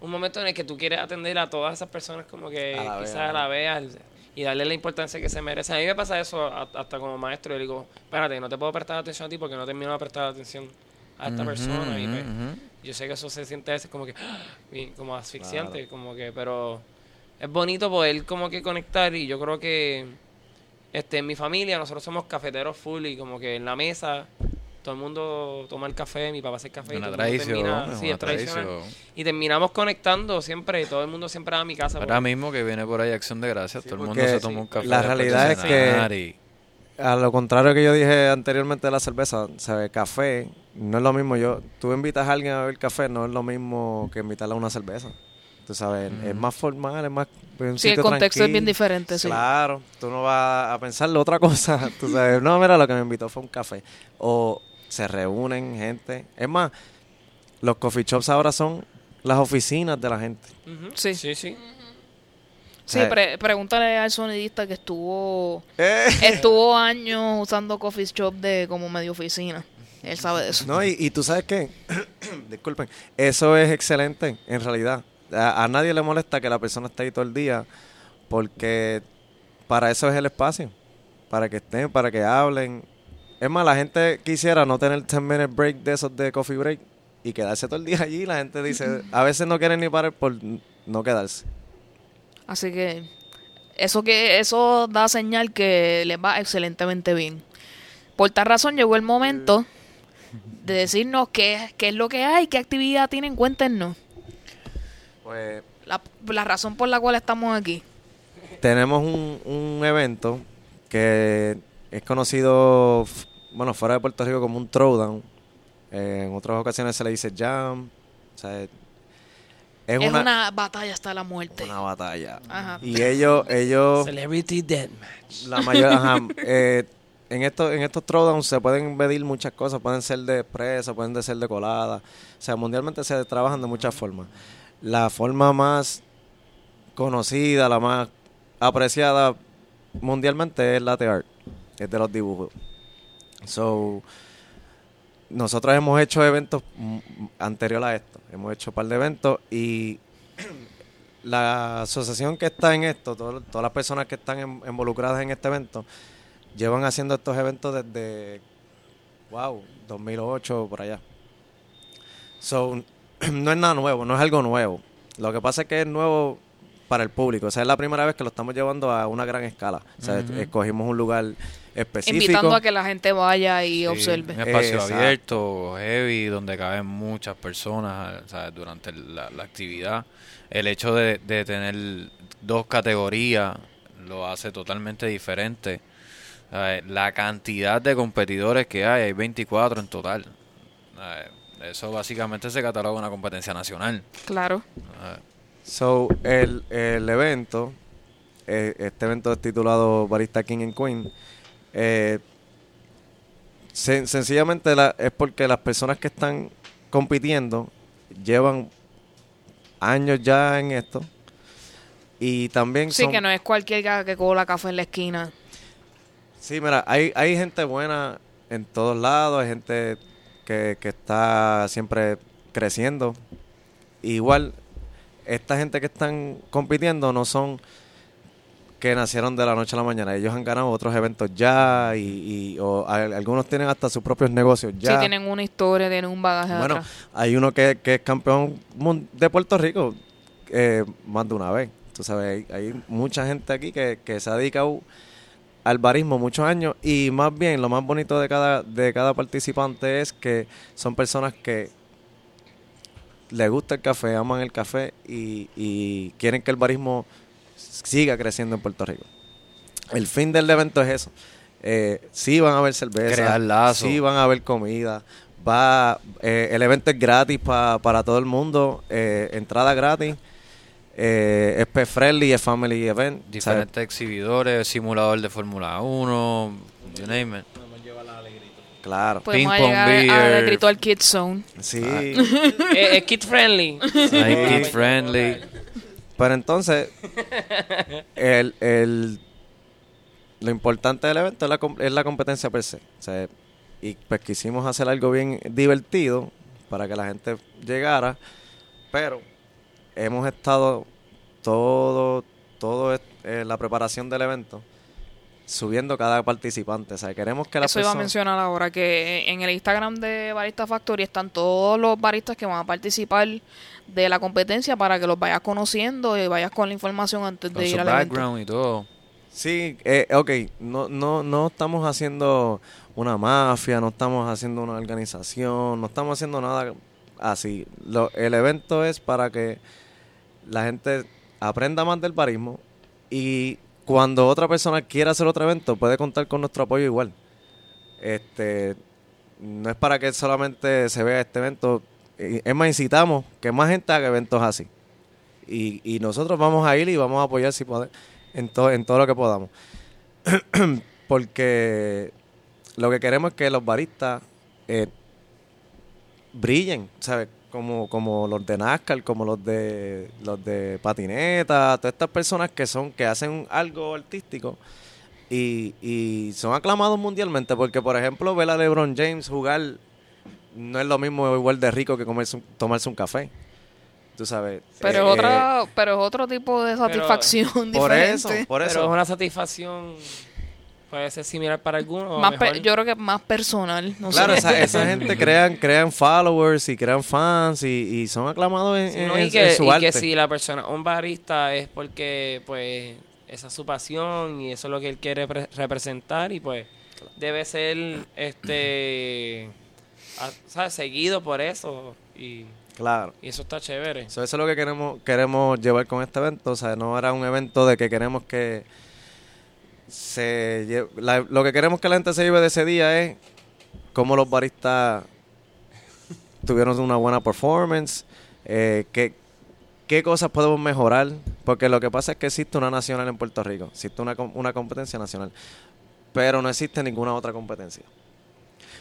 un momento en el que tú quieres atender a todas esas personas como que A quizás a la vez y darle la importancia que se merece. A mí me pasa eso hasta como maestro. Yo digo, espérate, no te puedo prestar atención a ti porque no termino de prestar atención a esta persona. y pues. Yo sé que eso se siente a veces como que *gasps* como asfixiante, como que, pero es bonito poder como que conectar y yo creo que este en mi familia nosotros somos cafeteros full y como que en la mesa todo el mundo toma el café, mi papá hace el café y Una mundo tradición, termina- es sí, una es tradicional. tradición. Y terminamos conectando siempre, todo el mundo siempre va a mi casa. Ahora porque- mismo que viene por ahí Acción de Gracias, todo el mundo se toma un café. la realidad es que- y- A lo contrario que yo dije anteriormente de la cerveza, ¿sabes? Café no es lo mismo. Yo, tú invitas a alguien a beber café, no es lo mismo que invitarle a una cerveza. Tú sabes, es más formal, es más. un Sí, el contexto es bien diferente, sí. Claro, tú no vas a pensarle otra cosa. *laughs* Tú sabes, no, mira, lo que me invitó fue un café. O se reúnen gente. Es más, los coffee shops ahora son las oficinas de la gente. Sí. sí, sí. Sí, Eh. pre- pregúntale al sonidista que estuvo *laughs* Eh. estuvo años usando coffee shop de como medio oficina. Él sabe de eso. No, y, y tú sabes qué, *coughs* disculpen, eso es excelente en realidad. A, a nadie le molesta que la persona esté ahí todo el día porque para eso es el espacio, para que estén, para que hablen. Es más, la gente quisiera no tener 10 minute break de esos de coffee break y quedarse todo el día allí. La gente dice, *laughs* a veces no quieren ni parar por no quedarse. Así que eso que eso da señal que les va excelentemente bien. Por tal razón llegó el momento de decirnos qué, qué es lo que hay, qué actividad tienen, cuéntenos. Pues La, la razón por la cual estamos aquí. tenemos un, un evento que es conocido, bueno, fuera de Puerto Rico como un throwdown. Eh, en otras ocasiones se le dice jam. O sea, es, Es, una, una, batalla hasta la muerte. una batalla. Ajá. Y ellos, ellos, Celebrity Deathmatch. la mayor, ajá, *laughs* eh, en estos, en estos throwdowns se pueden medir muchas cosas, pueden ser de expresa, pueden de ser de colada. O sea, mundialmente se trabajan de muchas formas. La forma más conocida, la más apreciada mundialmente es latte art, es de los dibujos. So, nosotros hemos hecho eventos anterior a esto, hemos hecho un par de eventos y *clears throat* la asociación que está en esto, todo- todas las personas que están en- involucradas en este evento, llevan haciendo estos eventos desde, wow, 2008 por allá. So, *clears throat* no es nada nuevo, no es algo nuevo. Lo que pasa es que es nuevo para el público. O sea, es la primera vez que lo estamos llevando a una gran escala. O sea, escogimos un lugar específico. Invitando a que la gente vaya y Sí, observe. Un espacio Exacto. abierto, heavy, donde caben muchas personas ¿sabes? durante la, la actividad. El hecho de, de tener dos categorías lo hace totalmente diferente. ¿Sabes? La cantidad de competidores que hay, hay 24 en total. ¿Sabes? Eso básicamente se cataloga una competencia nacional. Claro. ¿sabes? So, el, el evento, eh, este evento es titulado Barista King and Queen. Eh, sen- sencillamente la- es porque las personas que están compitiendo llevan años ya en esto. Y también Sí, son- que no es cualquier que, que cola café en la esquina. Sí, mira, hay, hay gente buena en todos lados, hay gente que, que está siempre creciendo. Igual, esta gente que están compitiendo no son que nacieron de la noche a la mañana. Ellos han ganado otros eventos ya y, y- o a- algunos tienen hasta sus propios negocios ya. Sí, tienen una historia, tienen un bagaje Bueno, atrás. hay uno que, que es campeón de Puerto Rico eh, más de una vez. Tú sabes, hay, hay mucha gente aquí que, que se ha dedicado al barismo muchos años y más bien lo más bonito de cada, de cada participante es que son personas que les gusta el café, aman el café y, y quieren que el barismo siga creciendo en Puerto Rico. El fin del evento es eso. Eh, sí van a haber cerveza, sí van a haber comida, va, eh, el evento es gratis pa- para todo el mundo, eh, entrada gratis, eh, es pet friendly, es family event, ¿sabes? Diferentes exhibidores, simulador de Fórmula 1, you name it. Claro, Podemos Ping pong llegar beer. al grito al Kids Zone. sí. es, *laughs* es kid friendly. Like kid friendly. Pero entonces, el, el- lo importante del evento es la, es la competencia per se. O sea, y pues quisimos hacer algo bien divertido para que la gente llegara, pero hemos estado todo, todo eh, la preparación del evento subiendo cada participante. O sea, queremos que la Eso iba a mencionar ahora, que en el Instagram de Barista Factory están todos los baristas que van a participar de la competencia para que los vayas conociendo y vayas con la información antes Con de su ir al evento. background y todo. Sí, eh, ok, no, no, no estamos haciendo una mafia, no estamos haciendo una organización, no estamos haciendo nada así. Lo, el evento es para que la gente aprenda más del barismo y cuando otra persona quiera hacer otro evento puede contar con nuestro apoyo igual. Este, no es para que solamente se vea este evento, es más, incitamos que más gente haga eventos así. Y, y nosotros vamos a ir y vamos a apoyar si podemos en, todo en todo lo que podamos. *clears throat* Porque lo que queremos es que los baristas eh, brillen, ¿sabes? Como, como los de NASCAR, como los de los de patineta, todas estas personas que son, que hacen algo artístico y, y son aclamados mundialmente. Porque, por ejemplo, ver a LeBron James jugar no es lo mismo igual de rico que comerse un- tomarse un café. Tú sabes. Pero, Eh, es otra, pero es otro tipo de satisfacción *laughs* por diferente. eso, por Pero eso. es una satisfacción. Puede ser similar para algunos. Más mejor. yo creo que más personal. No Claro, sé. esa, esa *laughs* gente crean, crean followers y crean fans y, y son aclamados en, Sí, en- ¿no? y, en que, su y arte. que si la persona, un barista, es porque, pues, esa es su pasión y eso es lo que él quiere pre- representar y, pues, debe ser, este, ¿sabes? Seguido por eso y, Claro. y eso está chévere. So, eso es lo que queremos, queremos llevar con este evento. O sea, no era un evento de que queremos que se la- lo que queremos que la gente se lleve de ese día es cómo los baristas tuvieron una buena performance, eh, qué, qué cosas podemos mejorar, porque lo que pasa es que existe una nacional en Puerto Rico, existe una, una competencia nacional, pero no existe ninguna otra competencia.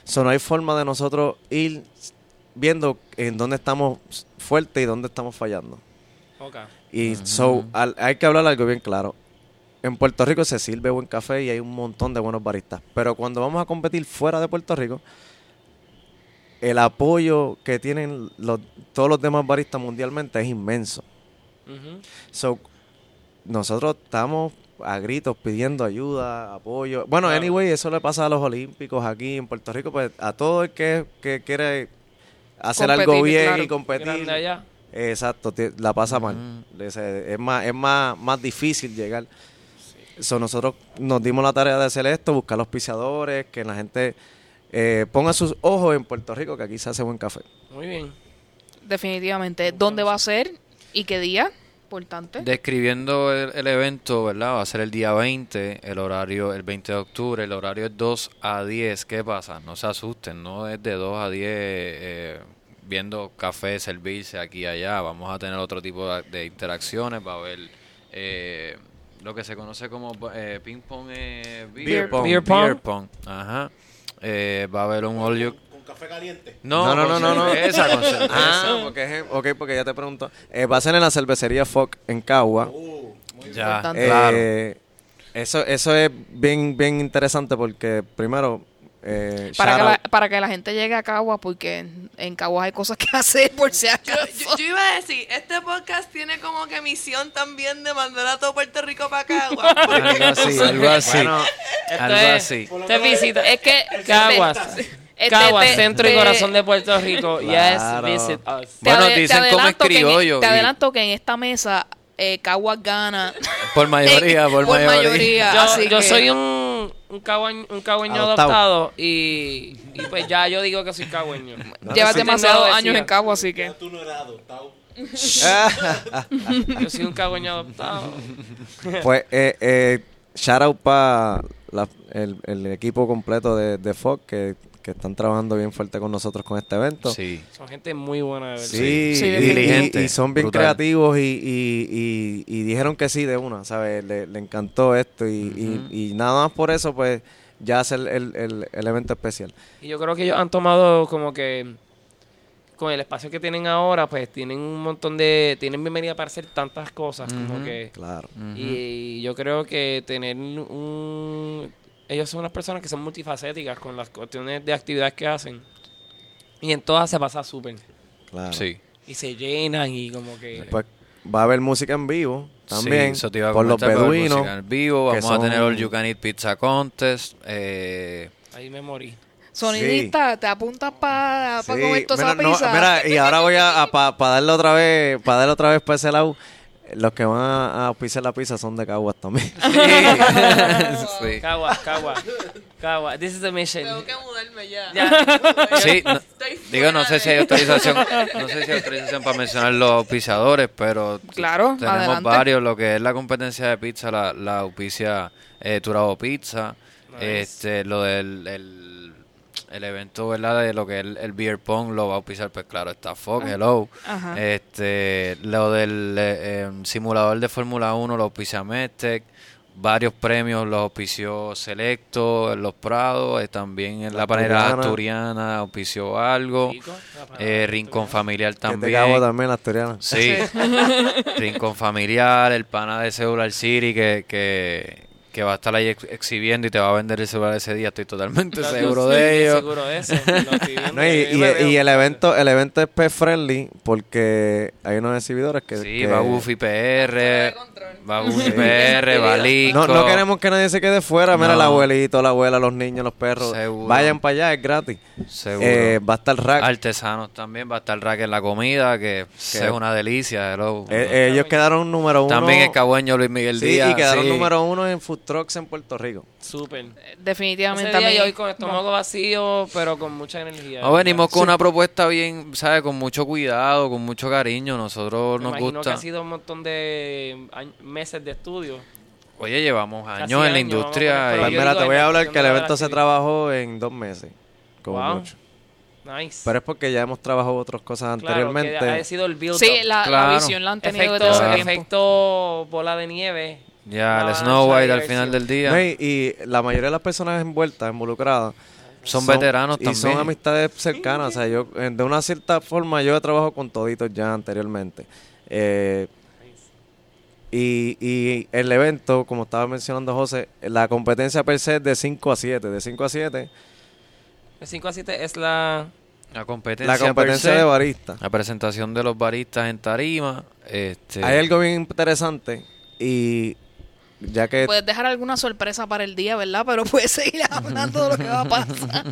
So, no hay forma de nosotros ir viendo en dónde estamos fuertes y dónde estamos fallando. Y so, al- hay que hablar algo bien claro. En Puerto Rico se sirve buen café y hay un montón de buenos baristas. Pero cuando vamos a competir fuera de Puerto Rico, el apoyo que tienen los, todos los demás baristas mundialmente es inmenso. So, nosotros estamos a gritos pidiendo ayuda, apoyo. Bueno, Claro. anyway, eso le pasa a los olímpicos aquí en Puerto Rico, pues a todo el que, que quiere hacer algo bien claro. y competir. Allá. Exacto, la pasa mal. Es, es más, es más, más difícil llegar. So, nosotros nos dimos la tarea de hacer esto, buscar los auspiciadores, que la gente eh, ponga sus ojos en Puerto Rico, que aquí se hace buen café. Muy bien. Definitivamente. ¿Dónde va a ser y qué día? Importante. Describiendo el, el evento, ¿verdad? Va a ser el día 20, el horario, el 20 de octubre, el horario es 2 a 10. ¿Qué pasa? No se asusten, no es de 2 a 10 eh, viendo café servirse aquí y allá. Vamos a tener otro tipo de, de interacciones, va a haber eh, lo que se conoce como eh, ping pong, eh, Beer pong. Beer pong. beer pong, Ajá. Eh, va a haber un all you- café caliente. No, No, no, no, no, no. cerveza, con cerveza. Ah, porque, es- ok, porque ya te pregunto. Eh, va a ser en la cervecería Foc en Cagua. Uh, muy bien. Ya, Importante. claro. Eh, eso, eso es bien, bien interesante porque primero... Eh, Para shout que, la, out- para que la gente llegue a Cagua, porque en, en Cagua hay cosas que *laughs* hacer por si Yo, acaso. yo- yo iba a decir, este podcast tiene como que misión también de mandar a todo Puerto Rico para acá. *laughs* Algo así, algo así. Bueno, *laughs* algo es- así. Por lo Te menos visita. Es que Caguas. Este, Caguas, te- centro y te- corazón de Puerto Rico. Claro. Yes, visit us. te Bueno, te dicen cómo es en- criollo Te y- adelanto que en esta mesa eh, Caguas gana. Por mayoría, *laughs* por, Por mayoría. mayoría. Yo, así yo que- soy un, un, cagüeño, un cagüeño Adoptado. adoptado, y, y pues ya yo digo que soy cagüeño. *laughs* Llevas Sí, demasiados no, años decía. en Cagua, así que. Tú no eras adoptado. Yo soy un cagüeño adoptado. *laughs* pues, eh, eh, shout out para el, el equipo completo de, de Fox que, que están trabajando bien fuerte con nosotros con este evento. Sí. Son gente muy buena, de verdad. Sí, Sí, y- diligente, y, y son bien brutal. creativos y, y, y, y dijeron que sí de una, ¿sabes? Le, le encantó esto y, y- y nada más por eso, pues ya hace el, el, el- el evento especial. Y yo creo que ellos han tomado como que con el espacio que tienen ahora, pues tienen un montón de tienen bienvenida para hacer tantas cosas, como que Claro. y yo creo que tener un ellos son unas personas que son multifacéticas con las cuestiones de actividades que hacen. Y en todas se pasa súper. claro. Sí. Y se llenan y como que... Pues va a haber música en vivo también Sí, eso te iba a por los a beduinos. música en vivo, vamos a tener el You Can Eat Pizza Contest. Eh, ahí me morí. Sonidista, te apuntas para Sí, comer toda mira, esa no, pizza. mira, y ahora voy a, para darle otra vez, para darle otra vez para ese lado. Los que van a, a pisar la pizza son de Caguas también. *laughs* sí. *laughs* Cagua, cagua, cagua. This is the mission. Tengo que mudarme ya. Ya. *laughs* Sí, no- digo, no sé si hay autorización, no sé si hay autorización para mencionar los auspiciadores, pero Claro, tenemos adelante. varios. Lo que es la competencia de pizza, la, la auspicia eh, Turabo Pizza, Nice. este, lo del el, el evento, ¿verdad? De lo que es el, el beer pong lo va a auspiciar, pues claro, está Fox, Hello. Ajá. Este, lo del eh, em, simulador de Fórmula 1 lo auspicia Mestec. Varios premios los auspició Selecto, en Los Prados, eh, también en la, La panera Asturiana. auspició algo. Eh, Rincón Familiar Que también. Cagua también, la asturiana. Sí. *laughs* Rincón Familiar, el pana de Celular City que, que, que va a estar ahí ex- exhibiendo y te va a vender el celular ese día. Estoy totalmente *laughs* seguro sí, de ello. Seguro de eso. No, y, el evento el evento es pet friendly porque hay unos exhibidores que, Sí, que- va Buffy PR, va Buffy *laughs* PR, va Lico. no, no queremos que nadie se quede fuera mira No. el abuelito la abuela los niños los perros Seguro. vayan para allá es gratis Seguro. Eh, va a estar rack Artesanos también, va a estar Rack en la comida, que es una delicia. hello. Eh, ellos quedaron número uno también es Cabueño Luis Miguel sí, Díaz. y quedaron sí. número uno en food trucks en Puerto Rico Súper. Definitivamente Ese día voy con estómago vacío, pero con mucha energía. No, venimos con una propuesta bien, ¿sabes? Con mucho cuidado, con mucho cariño. Nosotros Me nos imagino gusta. que ha sido un montón de meses de estudio. Oye, llevamos años Casi en la años, industria. pues y- mira digo te voy a hablar que el evento se trabajó en dos meses como Wow. mucho Nice. pero es porque ya hemos trabajado otras cosas Claro, que anteriormente ha sido el build Sí, la, visión la han tenido efecto, tiempo. efecto bola de nieve. Ya, el la Snow White al final del día. No, y, y la mayoría de las personas envueltas, involucradas, Son veteranos y también. son amistades cercanas. O sea, yo, eh, de una cierta forma, yo he trabajado con toditos ya anteriormente. Eh, y, y el evento, como estaba mencionando José, la competencia per se es de 5 a 7. De 5 a 7, El 5 a 7 es la... La competencia, la competencia se, de barista. La presentación de los baristas en tarima. Este, Hay algo bien interesante y ya que... Puedes dejar alguna sorpresa para el día, ¿verdad? Pero puedes seguir *laughs* hablando de lo que va a pasar.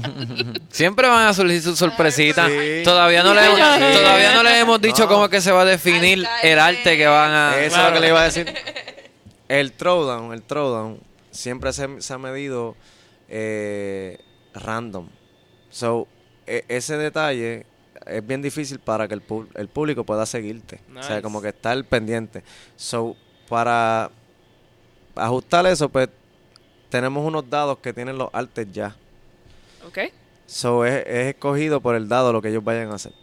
Siempre van a surgir sus sorpresitas. Sí. Todavía no le hemos, Sí. todavía no le hemos dicho No. cómo es que se va a definir el arte que van a. Eso es lo que le iba a decir. *laughs* El throwdown, el throwdown siempre se, se ha medido eh, random. So, e- ese detalle es bien difícil para que el, pu- el público pueda seguirte. O sea, como que estar pendiente. So, para ajustar eso, pues tenemos unos dados que tienen los artes ya. ¿Ok? So, es, es escogido por el dado lo que ellos vayan a hacer.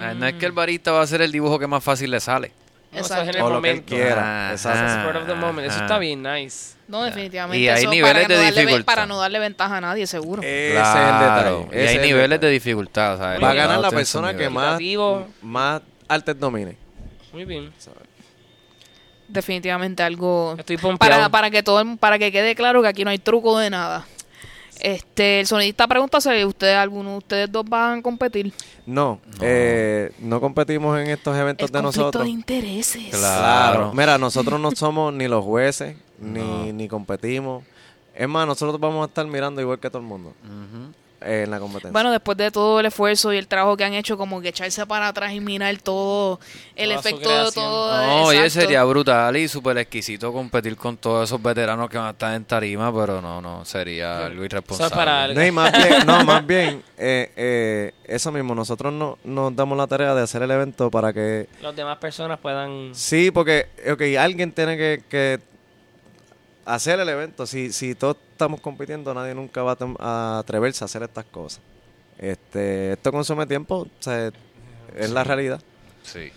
Ah, No es que el barista va a ser el dibujo que más fácil le sale. Eso es en Exacto. el O lo que él momento. quiera. Ah, Exacto. ah. Moment. Eso está bien nice. No, definitivamente. Y hay eso niveles para de no dificultad. Para no darle ventaja a nadie, seguro. Ese Claro, es el detalle. Y hay el niveles detalle. de dificultad. Va a ganar la persona que más, más artes domine. Muy bien. Definitivamente algo Estoy para, para que todo el- para que quede claro que aquí no hay truco de nada. Este, el sonidista pregunta si ustedes alguno de ustedes dos van a competir. No, eh, no competimos en estos eventos El de conflicto nosotros. de intereses. Claro. Claro. Mira, nosotros no somos ni los jueces, ni, No. ni competimos. Es más, nosotros vamos a estar mirando igual que todo el mundo. Eh, en la competencia. Bueno, después de todo el esfuerzo y el trabajo que han hecho, como que echarse para atrás y mirar todo el Toda efecto de todo. No, oye, exacto. sería brutal y súper exquisito competir con todos esos veteranos que van a estar en tarima, pero no, no, sería algo irresponsable. para algo. No, y más bien, no, *laughs* más bien, eh, eh, eso mismo, nosotros no, nos damos la tarea de hacer el evento para que... Las demás personas puedan... Sí, porque, ok, alguien tiene que, que hacer el evento. Si, si todos estamos compitiendo, nadie nunca va a, a atreverse a hacer estas cosas. Este, esto consume tiempo, o sea, es la realidad. Sí.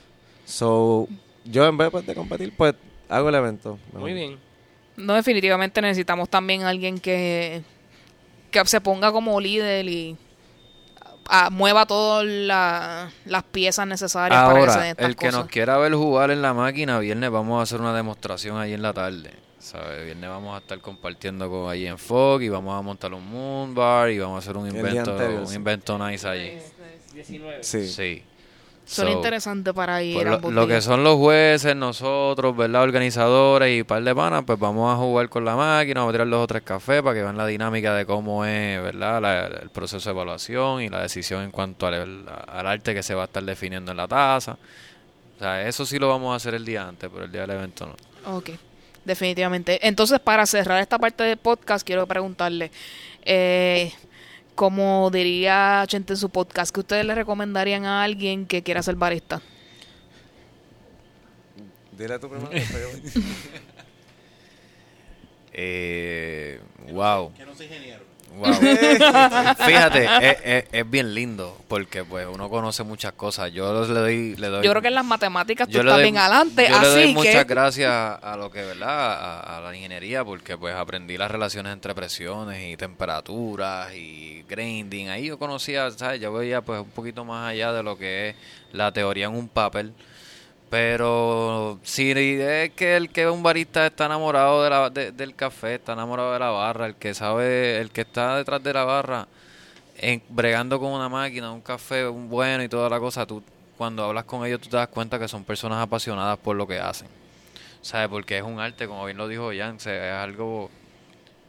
So, yo en vez pues, de competir, pues hago el evento. Muy bien. No, definitivamente necesitamos también alguien que, que se ponga como líder y ah, mueva todas la- las piezas necesarias para que se den estas el que cosas. nos quiera ver jugar en la máquina, viernes vamos a hacer una demostración ahí en la tarde. ¿Sabes? Viernes vamos a estar compartiendo con ahí en Fog y vamos a montar un Moon Bar y vamos a hacer un El invento, anterior, un sí. invento nice allí. 19. Sí. Sí. Son So, interesantes para ir Pues a lo, lo que son los jueces, nosotros, ¿verdad? Organizadores y par de panas, pues vamos a jugar con la máquina, vamos a tirar los otros cafés para que vean la dinámica de cómo es, ¿verdad? La- el proceso de evaluación y la decisión en cuanto al, al arte que se va a estar definiendo en la taza. O sea, eso sí lo vamos a hacer el día antes, pero el día del evento no. Ok, definitivamente. Entonces, para cerrar esta parte del podcast, quiero preguntarle, eh, como diría Chente en su podcast, ¿qué ustedes le recomendarían a alguien que quiera ser barista? Dile primero. yo voy. Eh, wow. Que no soy ingeniero. Wow. *laughs* Fíjate, es, es- es bien lindo porque pues uno conoce muchas cosas. Yo le doy, le doy Yo creo que en las matemáticas tú estás doy- bien adelante, yo le doy así muchas que... gracias a lo que, ¿verdad? A, a la ingeniería, porque pues aprendí las relaciones entre presiones y temperaturas y grinding. Ahí yo conocía, ¿sabes? Yo veía pues un poquito más allá de lo que es la teoría en un papel. Pero si es que el que un barista está enamorado de la, de- del café, está enamorado de la barra, el que sabe, el que está detrás de la barra, en, bregando con una máquina, un café un bueno y toda la cosa, tú cuando hablas con ellos tú te das cuenta que son personas apasionadas por lo que hacen. ¿Sabes? Porque es un arte, como bien lo dijo Jan, es algo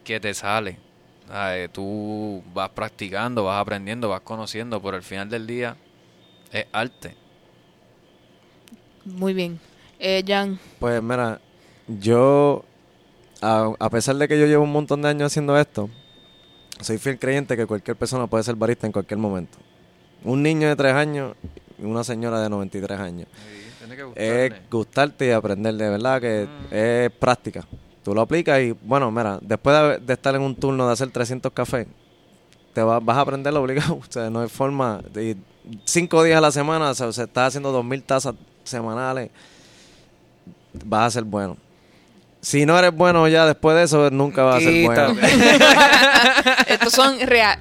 que te sale. ¿Sabes? Tú vas practicando, vas aprendiendo, vas conociendo, pero al final del día es arte. Muy bien. Eh, Jan, Pues mira, yo, a, a pesar de que yo llevo un montón de años haciendo esto, soy fiel creyente que cualquier persona puede ser barista en cualquier momento. Un niño de 3 años y una señora de 93 años. tiene que Es gustarte y aprender, de verdad que es práctica. Tú lo aplicas y, bueno, mira, después de, de estar en un turno de hacer 300 cafés, te va- vas a aprender lo obligado. *laughs* O sea, no hay forma. De, cinco días a la semana, o sea, se está haciendo 2.000 tazas semanales, vas a ser bueno. Si no eres bueno ya después de eso, nunca vas a ser bueno. *laughs* estos son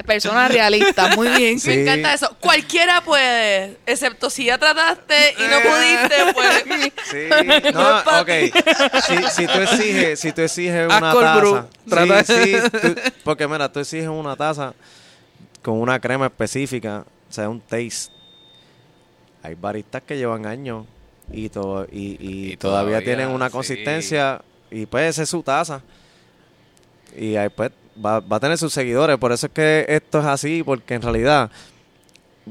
personas realistas. Muy bien. Sí. Me encanta eso. Cualquiera puede, excepto si ya trataste y no pudiste, pues. *laughs* Sí, no, ok. Si, si tú exiges, si tú exiges una taza, Trata- sí, sí, *laughs* tú- porque mira, tú exiges una taza con una crema específica, o sea, un taste. Hay baristas que llevan años y, to- y, y Y todavía, todavía, tienen una sí. consistencia y pues esa es su taza. Y ahí pues va, va a tener sus seguidores, por eso es que esto es así, porque en realidad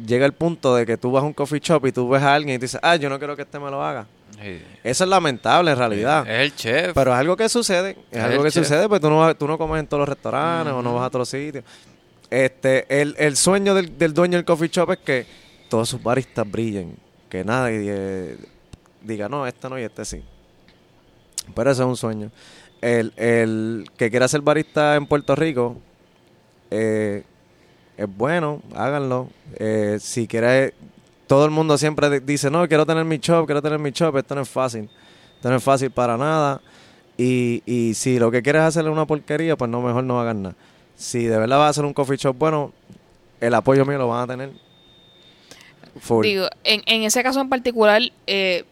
llega el punto de que tú vas a un coffee shop y tú ves a alguien y dices, ah, yo no quiero que este me lo haga. Sí. Eso es lamentable en realidad. Es el chef. Pero es algo que sucede. Es, Es algo que chef. sucede, pues tú no, tú no comes en todos los restaurantes o no vas a todos los sitios. Este, el, el sueño del, del dueño del coffee shop es que todos sus baristas brillen. Que nadie eh, diga, no, este no y este sí. Pero eso es un sueño. El, el que quiera ser barista en Puerto Rico eh, es bueno, háganlo. Eh, si quieres, todo el mundo siempre di- dice, no, quiero tener mi shop, quiero tener mi shop. Esto no es fácil. Esto no es fácil para nada. Y, y si lo que quieres es una porquería, pues no, mejor no hagas nada. Si de verdad vas a hacer un coffee shop bueno, el apoyo mío lo van a tener. Full. Digo, en, en ese caso en particular, eh,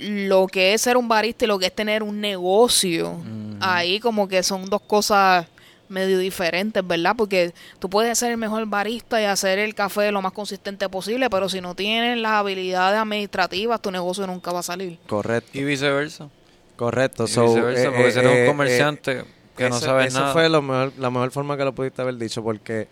lo que es ser un barista y lo que es tener un negocio, ahí como que son dos cosas medio diferentes, ¿verdad? Porque tú puedes ser el mejor barista y hacer el café lo más consistente posible, pero si no tienes las habilidades administrativas, tu negocio nunca va a salir. Correcto. Y viceversa. Correcto. Y So, viceversa, eh, porque eh, eres eh, un comerciante que no sabe eso nada. fue lo mejor, la mejor forma que lo pudiste haber dicho, porque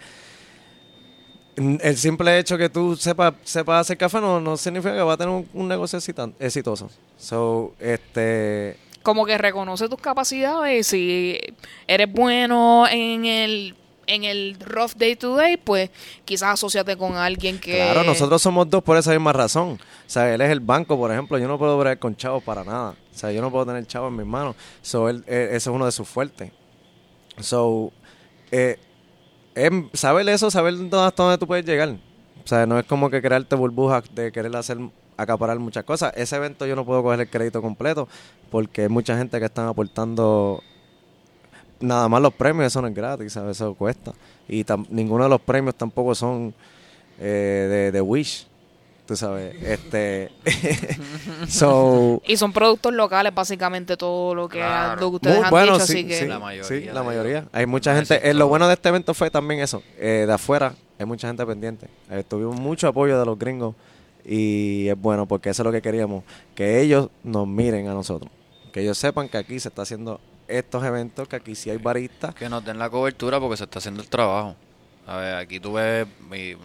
el simple hecho que tú sepas sepas hacer café no, no significa que va a tener un, un negocio excitan- exitoso. So, este, Como que reconoce tus capacidades. Si eres bueno en el en el rough day to day, pues quizás asociate con alguien que... claro, nosotros somos dos por esa misma razón. O sea, él es el banco, por ejemplo. Yo no puedo bregar con chavos para nada. O sea, yo no puedo tener chavos en mis manos. So, él, eh, ese es uno de sus fuertes. So, eh, em- saber eso, saber hasta dónde tú puedes llegar. O sea, no es como que crearte burbujas de querer hacer acaparar muchas cosas. Ese evento yo no puedo coger el crédito completo porque hay mucha gente que están aportando nada más los premios, eso no es gratis, ¿sabes? Eso cuesta. Y ninguno de los premios tampoco son eh, de, de Wish, tú sabes. Este, *laughs* so, Y son productos locales, básicamente, todo lo que, Claro. lo que ustedes Muy han bueno, dicho. sí, así que... sí, La mayoría sí, la mayoría. Hay mucha gente. eh, lo bueno de este evento fue también eso. eh, de afuera, hay mucha gente pendiente. Eh, tuvimos mucho apoyo de los gringos y es bueno porque eso es lo que queríamos. Que ellos nos miren a nosotros. Que ellos sepan que aquí se está haciendo estos eventos, que aquí sí hay baristas. Que nos den la cobertura porque se está haciendo el trabajo. A ver, aquí y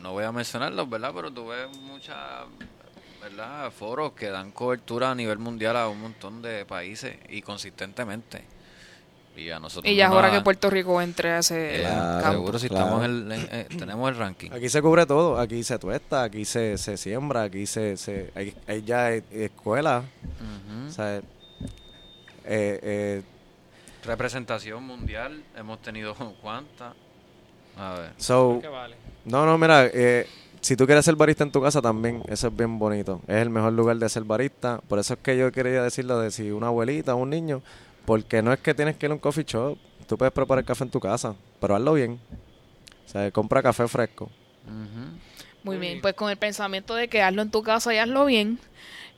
no voy a mencionarlos, ¿verdad? Pero tú ves muchas, ¿verdad? Foros que dan cobertura a nivel mundial a un montón de países y consistentemente. Y a nosotros Y ya es hora que Puerto Rico entre a ese Eh, Claro, campo. seguro si claro. estamos en el, en- eh, tenemos el ranking. Aquí se cubre todo. Aquí se tuesta, aquí se, se siembra, aquí se, se hay, hay ya e- escuelas. O sea, eh, eh, Representación mundial, hemos tenido *laughs* cuántas. A ver. so, ¿Qué vale? No, no, mira, eh, si tú quieres ser barista en tu casa también, eso es bien bonito. Es el mejor lugar de ser barista. Por eso es que yo quería decirlo de si una abuelita o un niño, porque no es que tienes que ir a un coffee shop. Tú puedes preparar café en tu casa, pero hazlo bien. O sea, compra café fresco. Muy bien, pues con el pensamiento de que hazlo en tu casa y hazlo bien.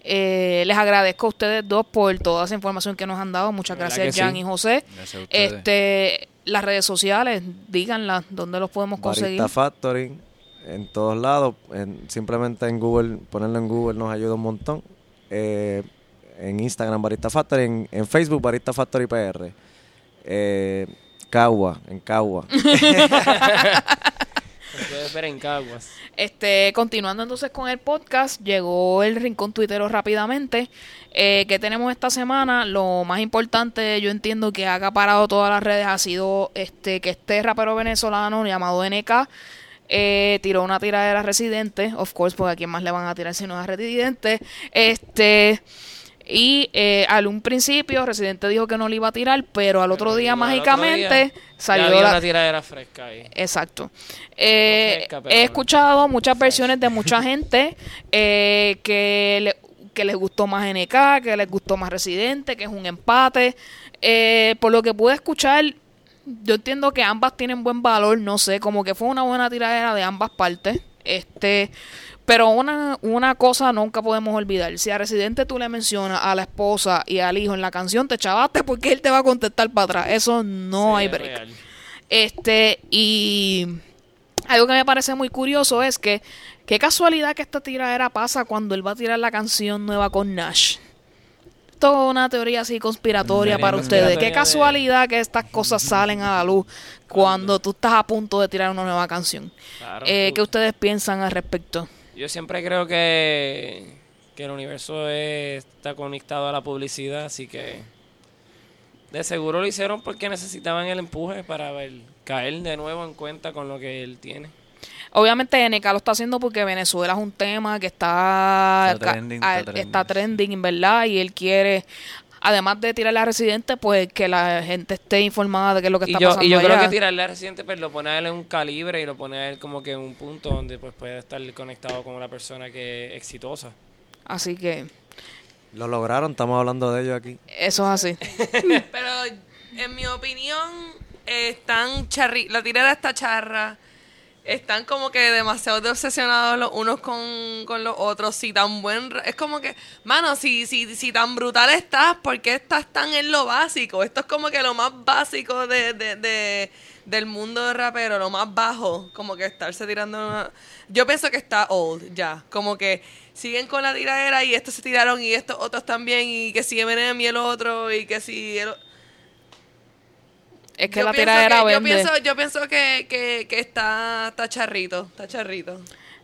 Eh, les agradezco a ustedes dos por toda esa información que nos han dado. Muchas ¿Verdad gracias, Jan sí? y José. Gracias a ustedes. Este, las redes sociales, díganlas, ¿dónde los podemos conseguir? Barista Factory, en todos lados. en- simplemente en Google, ponerlo en Google nos ayuda un montón. Eh, en Instagram, Barista Factory. En, en Facebook, Barista Factory PR. Eh, Cagua, en Cagua. *laughs* *laughs* Puedes ver en Caguas. Este, continuando entonces con el podcast, llegó el rincón tuitero rápidamente. Eh, que tenemos esta semana? Lo más importante, yo entiendo que ha acaparado todas las redes, ha sido este que este rapero venezolano llamado NK eh, tiró una tiradera residente, of course, porque a quién más le van a tirar si no es a residente. Este. Y eh, al un principio Residente dijo que no le iba a tirar, pero al otro Pero día otro mágicamente día salió ya había la, una tiradera fresca ahí. Exacto. Eh, fresca, he escuchado muchas versiones de mucha *laughs* gente eh, que, le- que les gustó más NK, que les gustó más Residente, que es un empate. Eh, por lo que pude escuchar, yo entiendo que ambas tienen buen valor, no sé, como que fue una buena tiradera de ambas partes. Este, pero una, una cosa nunca podemos olvidar. Si a Residente tú le mencionas a la esposa y al hijo en la canción, te chavaste porque él te va a contestar para atrás. Eso no Sí, hay es break. real. Este, y algo que me parece muy curioso es que, qué casualidad que esta tiradera pasa cuando él va a tirar la canción nueva con Nash. Toda una teoría así conspiratoria para ustedes. Qué de- casualidad que estas cosas *laughs* salen a la luz cuando tú estás a punto de tirar una nueva canción. Claro. Eh, ¿Qué ustedes piensan al respecto? Yo siempre creo que, que el universo es- está conectado a la publicidad, así que de seguro lo hicieron porque necesitaban el empuje para ver, caer de nuevo en cuenta con lo que él tiene. Obviamente NK lo está haciendo porque Venezuela es un tema que está, Está trending, está trending, está trending, ¿verdad? Y él quiere, además de tirarle a Residente, pues que la gente esté informada de qué es lo que Y está yo, pasando y yo creo que tirarle a Residente pues lo pone a él en un calibre y lo pone a él como que en un punto donde pues puede estar conectado con una persona que es exitosa. Así que Lo lograron, estamos hablando de ellos aquí. eso es así. *laughs* Pero en mi opinión, están charri la tirada está charra. Están como que demasiado de obsesionados los unos con, con los otros. Si tan buen. Es como que, mano, si, si, si tan brutal estás, ¿por qué estás tan en lo básico? Esto es como que lo más básico de, de, de- del mundo de rapero, lo más bajo. Como que estarse tirando. Yo pienso que está old ya. Como que siguen con la tiradera y estos se tiraron y estos otros también. Y que si Eminem y el otro y que si. El... Es que Yo la pienso tiradera que- yo vende. pienso, yo pienso que, que, que está, está charrito, está charrito.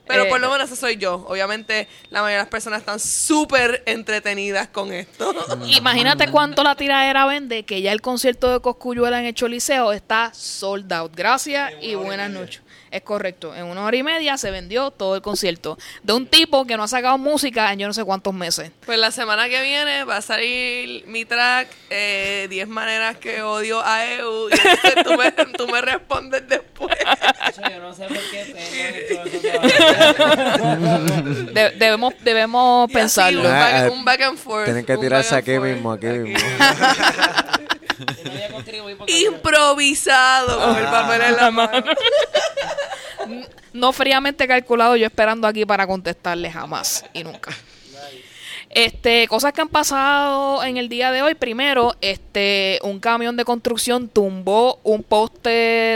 Pero Eh, por lo menos ese soy yo. Obviamente la mayoría de las personas están súper entretenidas con esto. *laughs* Imagínate cuánto la tiradera vende, que ya el concierto de Coscuyuela en el Choliseo está sold out. Gracias y buenas noches. Es correcto. En una hora y media se vendió todo el concierto. De un tipo que no ha sacado música en yo no sé cuántos meses. Pues la semana que viene va a salir mi track eh, 10 maneras que odio a EU y entonces tú me, *laughs* tú me respondes después. Yo no sé por qué *laughs* De- debemos debemos Y así, pensarlo. un, back, Ah, ah, un back and forth. Tienen que tirarse aquí forth. mismo, aquí mismo. *laughs* Improvisado con el papel en la mano. *laughs* no fríamente calculado, yo esperando aquí para contestarle jamás y nunca. Este, cosas que han pasado en el día de hoy. Primero, este, un camión de construcción tumbó un poste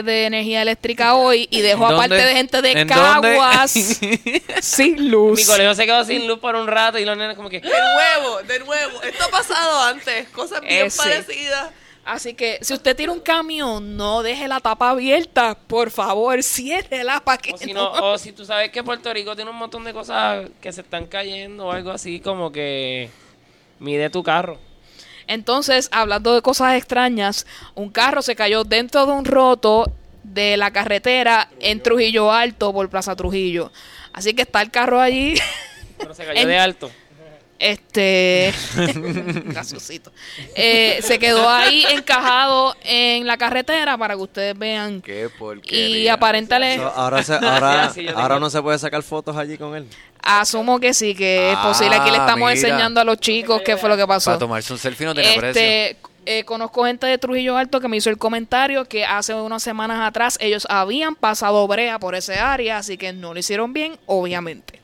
de energía eléctrica hoy y dejó ¿Dónde? aparte de gente de. Caguas *laughs* sin luz. Mi colegio se quedó sin luz por un rato y los nenes como que... De nuevo, de nuevo. Esto ha pasado antes. Cosas bien Ese. parecidas. Así que si usted tiene un camión, no deje la tapa abierta, por favor, *laughs* ciérrela para que O si, no- no, o si tú sabes que Puerto Rico tiene un montón de cosas que se están cayendo o algo así, como que mide tu carro. Entonces, hablando de cosas extrañas, un carro se cayó dentro de un roto de la carretera en Trujillo Alto por Plaza Trujillo. Así que está el carro allí, Pero se cayó *laughs* En- de alto. Este, *laughs* graciosito, Eh, se quedó ahí encajado en la carretera para que ustedes vean. Qué Y aparentale, So, ahora se- ahora, *laughs* Sí, ahora no se puede sacar fotos allí con él. asumo que sí, que es Ah, posible. Aquí le estamos mira. enseñando a los chicos qué fue lo que pasó. Para tomarse un selfie no tiene precio. Este, eh, conozco gente de Trujillo Alto que me hizo el comentario que hace unas semanas atrás ellos habían pasado brea por ese área, así que no lo hicieron bien, obviamente.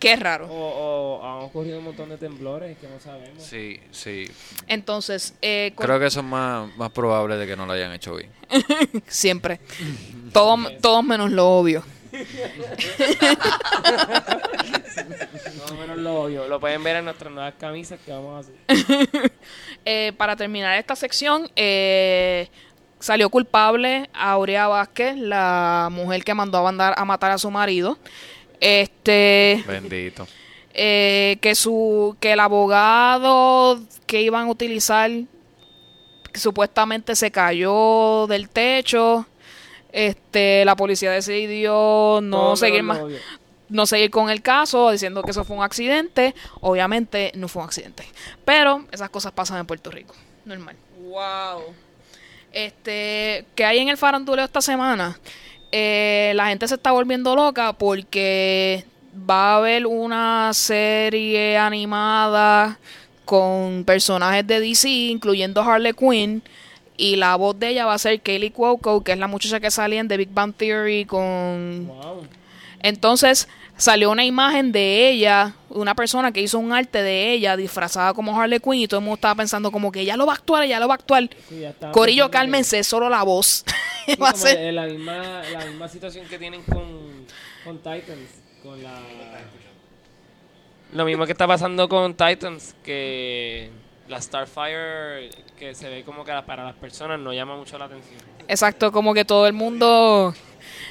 Qué raro. O, o han ocurrido un montón de temblores que no sabemos. Sí, sí. Entonces, eh, Creo que eso es más, más probable de que no lo hayan hecho bien. *laughs* siempre. Todos, todos menos lo obvio. Más o menos lo obvio. Lo pueden ver en nuestras nuevas camisas que vamos a hacer. *laughs* Eh, para terminar esta sección, eh, salió culpable a Aurea Vázquez, la mujer que mandó a, mandar a matar a su marido. Este. Bendito. eh, que su que el abogado que iban a utilizar supuestamente se cayó del techo este la policía decidió no Todo seguir más obvio. no seguir con el caso diciendo que eso fue un accidente obviamente no fue un accidente pero esas cosas pasan en Puerto Rico normal Wow. este que hay en el faranduleo esta semana Eh, la gente se está volviendo loca porque va a haber una serie animada con personajes de DC incluyendo Harley Quinn y la voz de ella va a ser Kaylee Cuoco que es la muchacha que salía en The Big Bang Theory con Wow. entonces salió una imagen de ella, una persona que hizo un arte de ella disfrazada como Harley Quinn y todo el mundo estaba pensando como que ella lo va a actuar, ella lo va a actuar. Sí, Corillo, que- cálmense, solo la voz. *laughs* *laughs* Va a ser- la misma, la misma situación que tienen con, con Titans. Con la... Lo mismo que está pasando con Titans, que la Starfire, que se ve como que para las personas no llama mucho la atención. Exacto, como que todo el mundo...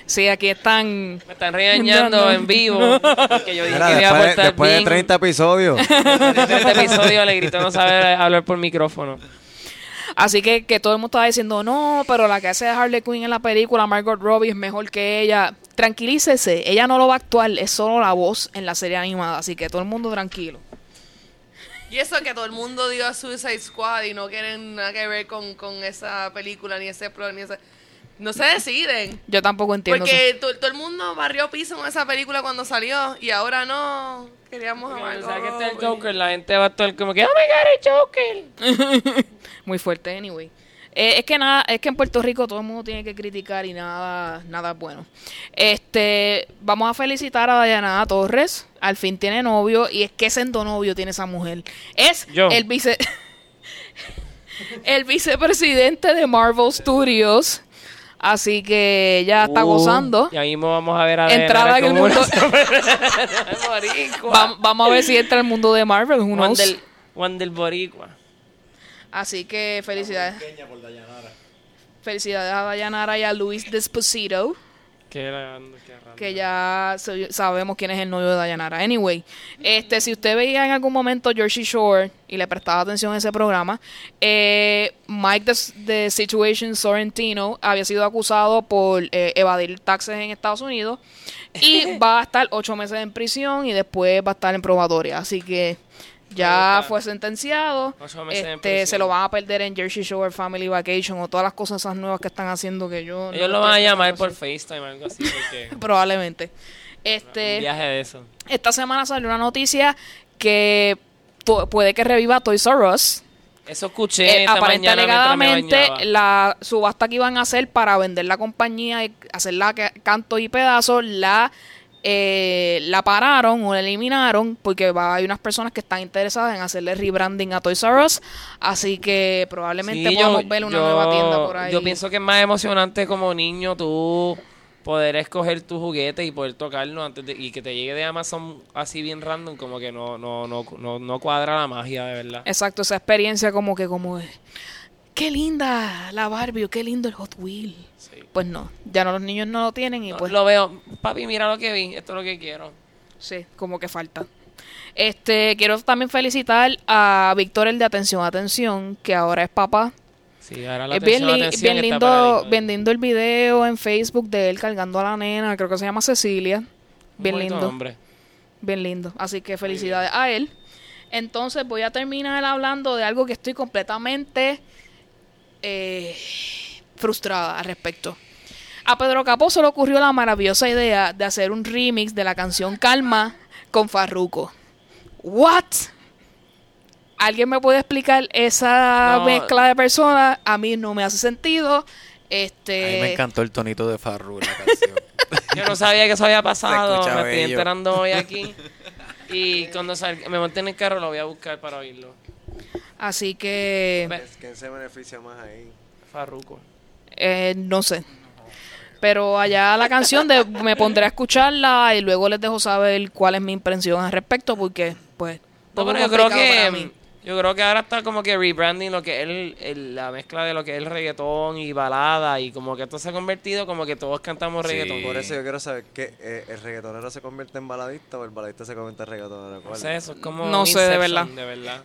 Sí, aquí están... Me están regañando No, no. en vivo. *laughs* Porque yo dije Mira, que me iba a después, después de bien. 30 episodios. Después de 30 episodios le grito no saber hablar por micrófono. Así que, que todo el mundo estaba diciendo, no, pero la que hace Harley Quinn en la película, Margot Robbie, es mejor que ella. Tranquilícese, ella no lo va a actuar, es solo la voz en la serie animada, así que todo el mundo tranquilo. Y eso que todo el mundo dio a Suicide Squad y no quieren nada que ver con, con esa película, ni ese pro, ni ese... No se deciden. Yo tampoco entiendo. Porque to- todo el mundo barrió piso en esa película cuando salió y ahora no. Queríamos a Porque Margot cuando saque este el. Joker, la gente va a estar como que, oh my god, el Joker. *laughs* Muy fuerte, anyway. Eh, es que nada, es que en Puerto Rico todo el mundo tiene que criticar y nada, nada es bueno. Este, vamos a felicitar a Dayanara Torres. Al fin tiene novio. Y es que sendo novio tiene esa mujer. Es Yo. el vice. *laughs* el vicepresidente de Marvel Studios. Así que ya está Uh, gozando. Ya mismo vamos a ver a Entrada en el mundo. *laughs* Va- vamos a ver si entra al mundo de Marvel. who knows. Juan del, Juan del Boricua. Así que felicidades. Felicidades a Dayanara y a Luis Desposito, Que ya sabemos quién es el novio de Dayanara. Anyway, este, si usted veía en algún momento Jersey Shore y le prestaba atención a ese programa, eh, Mike de, de Situation Sorrentino había sido acusado por eh, evadir taxes en Estados Unidos y *laughs* va a estar ocho meses en prisión y después va a estar en probatoria. Así que ya fue sentenciado. Este, se lo van a perder en Jersey Shore Family Vacation o todas las cosas esas nuevas que están haciendo que yo Ellos lo van a llamar por FaceTime o algo así, porque *laughs* probablemente. un Este, viaje de eso. esta semana salió una noticia que puede que reviva Toys R Us. Eso escuché Eh, esta alegadamente la subasta que iban a hacer para vender la compañía y hacerla canto y pedazos la eh, la pararon o la eliminaron porque va, hay unas personas que están interesadas en hacerle rebranding a Toys R Us así que probablemente Sí, podamos yo- ver una yo- nueva tienda por ahí Yo pienso que es más emocionante como niño tú poder escoger tu juguete y poder tocarlo antes de, y que te llegue de Amazon así bien random como que no no no no, no cuadra la magia de verdad. exacto esa experiencia como que como qué linda la Barbie o qué lindo el Hot Wheel Sí. pues no ya no los niños no lo tienen y No, pues lo veo, papi, mira lo que vi, esto es lo que quiero. Sí, como que falta. Este, quiero también felicitar a Víctor el de Atención, Atención, que ahora es papá. Sí, ahora la es bien, atención, li- atención bien lindo, bien lindo el video en Facebook de él cargando a la nena, creo que se llama Cecilia. Bien lindo, nombre. bien lindo. Así que felicidades a él. Entonces voy a terminar hablando de algo que estoy completamente eh, frustrada al respecto. A Pedro Capó se le ocurrió la maravillosa idea de hacer un remix de la canción Calma con Farruko. ¿What? ¿Alguien me puede explicar esa No. mezcla de personas? A mí no me hace sentido. Este, A mí me encantó el tonito de Farru la canción. *laughs* Yo no sabía que eso había pasado, me estoy enterando hoy aquí. *laughs* Y cuando salga- me monte en el carro lo voy a buscar para oírlo. Así que ¿Quién se beneficia más ahí? Farruko. eh, no sé. Pero allá la canción de me pondré a escucharla y luego les dejo saber cuál es mi impresión al respecto porque pues No, pero yo creo que yo creo que ahora está como que rebranding lo que es el, el- la mezcla de lo que es el reggaetón y balada y como que esto se ha convertido como que todos cantamos Sí. reggaetón. Por eso yo quiero saber que eh, el reggaetonero se convierte en baladista o el baladista se convierte en reggaetonero. No sé, eso es como No sé, de verdad. de verdad.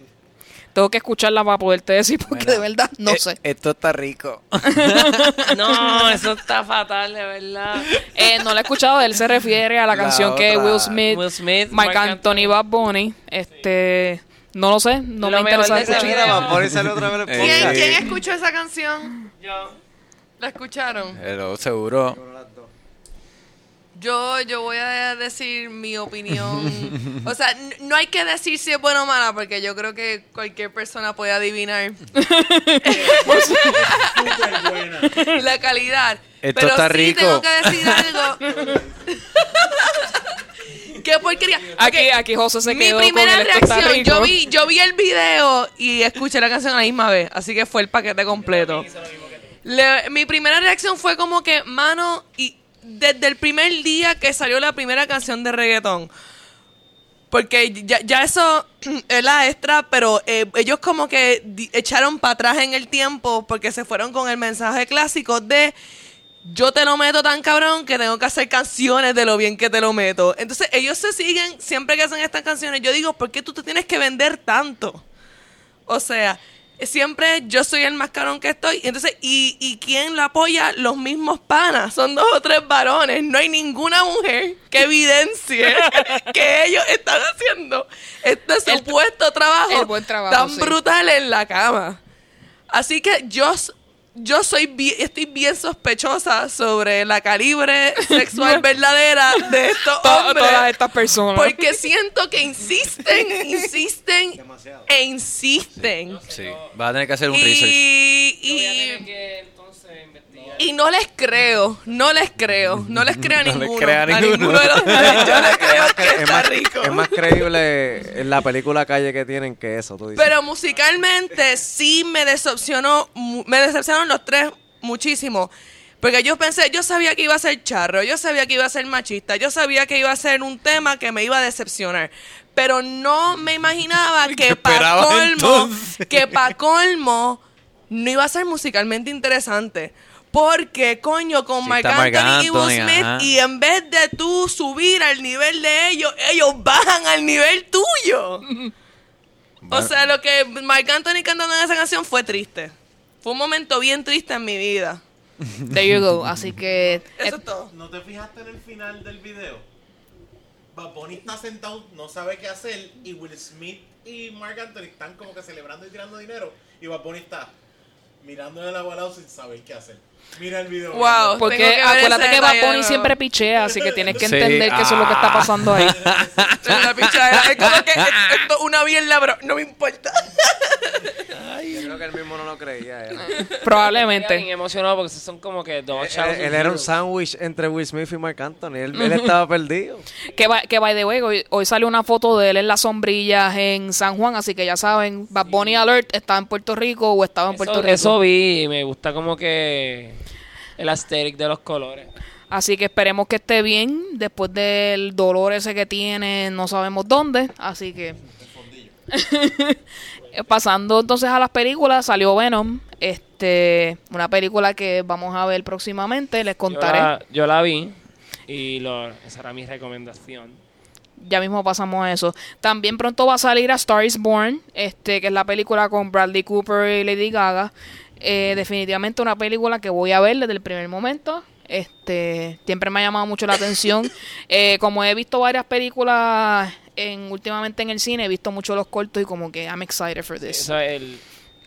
Tengo que escucharla para poderte decir porque de verdad no Eh, sé. Esto está rico. *laughs* No, eso está fatal, de verdad. Eh, no la he escuchado, él se refiere a la, La canción que Will Smith, Will Smith, Marc Anthony, Anthony. Bad Bunny, este, no lo sé, no Lo me interesa escuchar. Mira, por otra vez *laughs* Eh, ¿Quién, quién escuchó esa canción? Yo. ¿La escucharon? Hello, seguro. Yo, yo voy a decir mi opinión. O sea, no hay que decir si es buena o mala, porque yo creo que cualquier persona puede adivinar *laughs* la calidad. Esto Pero está sí rico. tengo que decir algo. *laughs* ¡Qué porquería! Aquí, aquí José se mi quedó con primera el reacción, rico. yo vi, yo vi el video y escuché la canción a la misma vez, así que fue el paquete completo. Le- mi primera reacción fue como que, mano, y desde el primer día que salió la primera canción de reggaetón, porque ya, ya eso *clears throat* es la extra, pero eh, ellos como que echaron para atrás en el tiempo porque se fueron con el mensaje clásico de yo te lo meto tan cabrón que tengo que hacer canciones de lo bien que te lo meto. Entonces ellos se siguen siempre que hacen estas canciones. Yo digo, ¿por qué tú te tienes que vender tanto? O sea, siempre yo soy el más carón que estoy. Entonces, ¿y, ¿y quién lo apoya? Los mismos panas. Son dos o tres varones. No hay ninguna mujer que evidencie *laughs* que ellos están haciendo este El- supuesto trabajo, el buen trabajo, tan sí. brutal en la cama. Así que yo, yo soy bi- estoy bien sospechosa sobre la calibre *laughs* sexual verdadera de estos To- hombres. todas estas personas. Porque siento que insisten, *laughs* insisten Demasiado. e insisten. Sí. Vas a tener que hacer un research. Y, Voy a tener y, que entonces investigar. Y no les creo, no les creo, no les creo a *laughs* No les ninguno. crea a ninguno. de los *laughs* tres. Yo les creo que es, está más, rico. es más creíble en la película Calle que tienen que eso, tú dices. Pero musicalmente sí me decepcionó, me decepcionaron los tres muchísimo. Porque yo pensé, yo sabía que iba a ser charro, yo sabía que iba a ser machista, yo sabía que iba a ser un tema que me iba a decepcionar. Pero no me imaginaba *laughs* que para colmo, entonces? que para colmo no iba a ser musicalmente interesante. Porque, coño, con Sí, Marc Anthony y Will Smith, ajá. y en vez de tú subir al nivel de ellos, ellos bajan al nivel tuyo. *laughs* O sea, lo que Marc Anthony cantando en esa canción fue triste. Fue un momento bien triste en mi vida. There you go. Así que. Eso eh, es todo. ¿No te fijaste en el final del video? Bad Bunny está sentado, no sabe qué hacer, y Will Smith y Mark Anthony están como que celebrando y tirando dinero, y Bad Bunny está mirando el agua al lado sin saber qué hacer. Mira el video. Wow. Porque que acuérdate que Bad Bunny siempre pichea, así que tienes que Sí, entender que eso es lo que está ah. pasando ahí. *laughs* Pichadera. Es como que es- esto es una mierda, pero no me importa. Yo creo que él mismo no lo creía. Él, *laughs* Bien Probablemente. emocionado porque son como que dos chavos. él- él era un sándwich entre Will Smith y Mark Anthony. Él, él estaba perdido. Que, by- que by the way, hoy, hoy salió una foto de él en las sombrillas en San Juan, así que ya saben, Bad Bunny Alert está en Puerto Rico o estaba en Puerto Rico. eso vi y me gusta como que el aesthetic de los colores. Así que esperemos que esté bien después del dolor ese que tiene, no sabemos dónde. Así que. *laughs* Pasando entonces a las películas, salió Venom. Este, una película que vamos a ver próximamente, les Yo contaré. la, yo la vi y lo, esa era mi recomendación. Ya mismo pasamos a eso. También pronto va a salir a Star is Born, este, que es la película con Bradley Cooper y Lady Gaga. Eh, definitivamente una película que voy a ver desde el primer momento. Este, siempre me ha llamado mucho la atención. *laughs* Eh, como he visto varias películas en, últimamente en el cine, he visto mucho los cortos y como que I'm excited for this. Eso, el,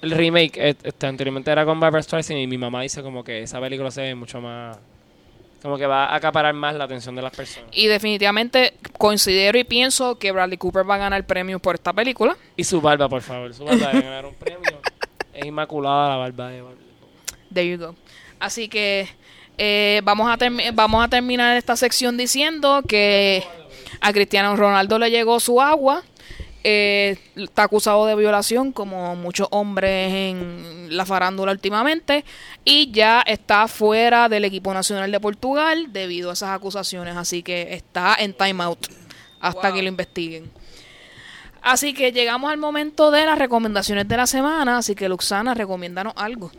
el remake eh, este, anteriormente era con Barbara Streisand y mi mamá dice como que esa película se ve mucho más... Como que va a acaparar más la atención de las personas. Y definitivamente considero y pienso que Bradley Cooper va a ganar premios por esta película. Y su barba, por favor. Su barba debe ganar un *laughs* premio. Es inmaculada la barba de Barbie. There you go. Así que eh, vamos, a vamos a terminar esta sección diciendo que a Cristiano Ronaldo le llegó su agua. Eh, está acusado de violación, como muchos hombres en la farándula últimamente. Y ya está fuera del equipo nacional de Portugal debido a esas acusaciones. Así que está en timeout hasta Wow. que lo investiguen. Así que llegamos al momento de las recomendaciones de la semana. Así que Luxana, recomiéndanos algo.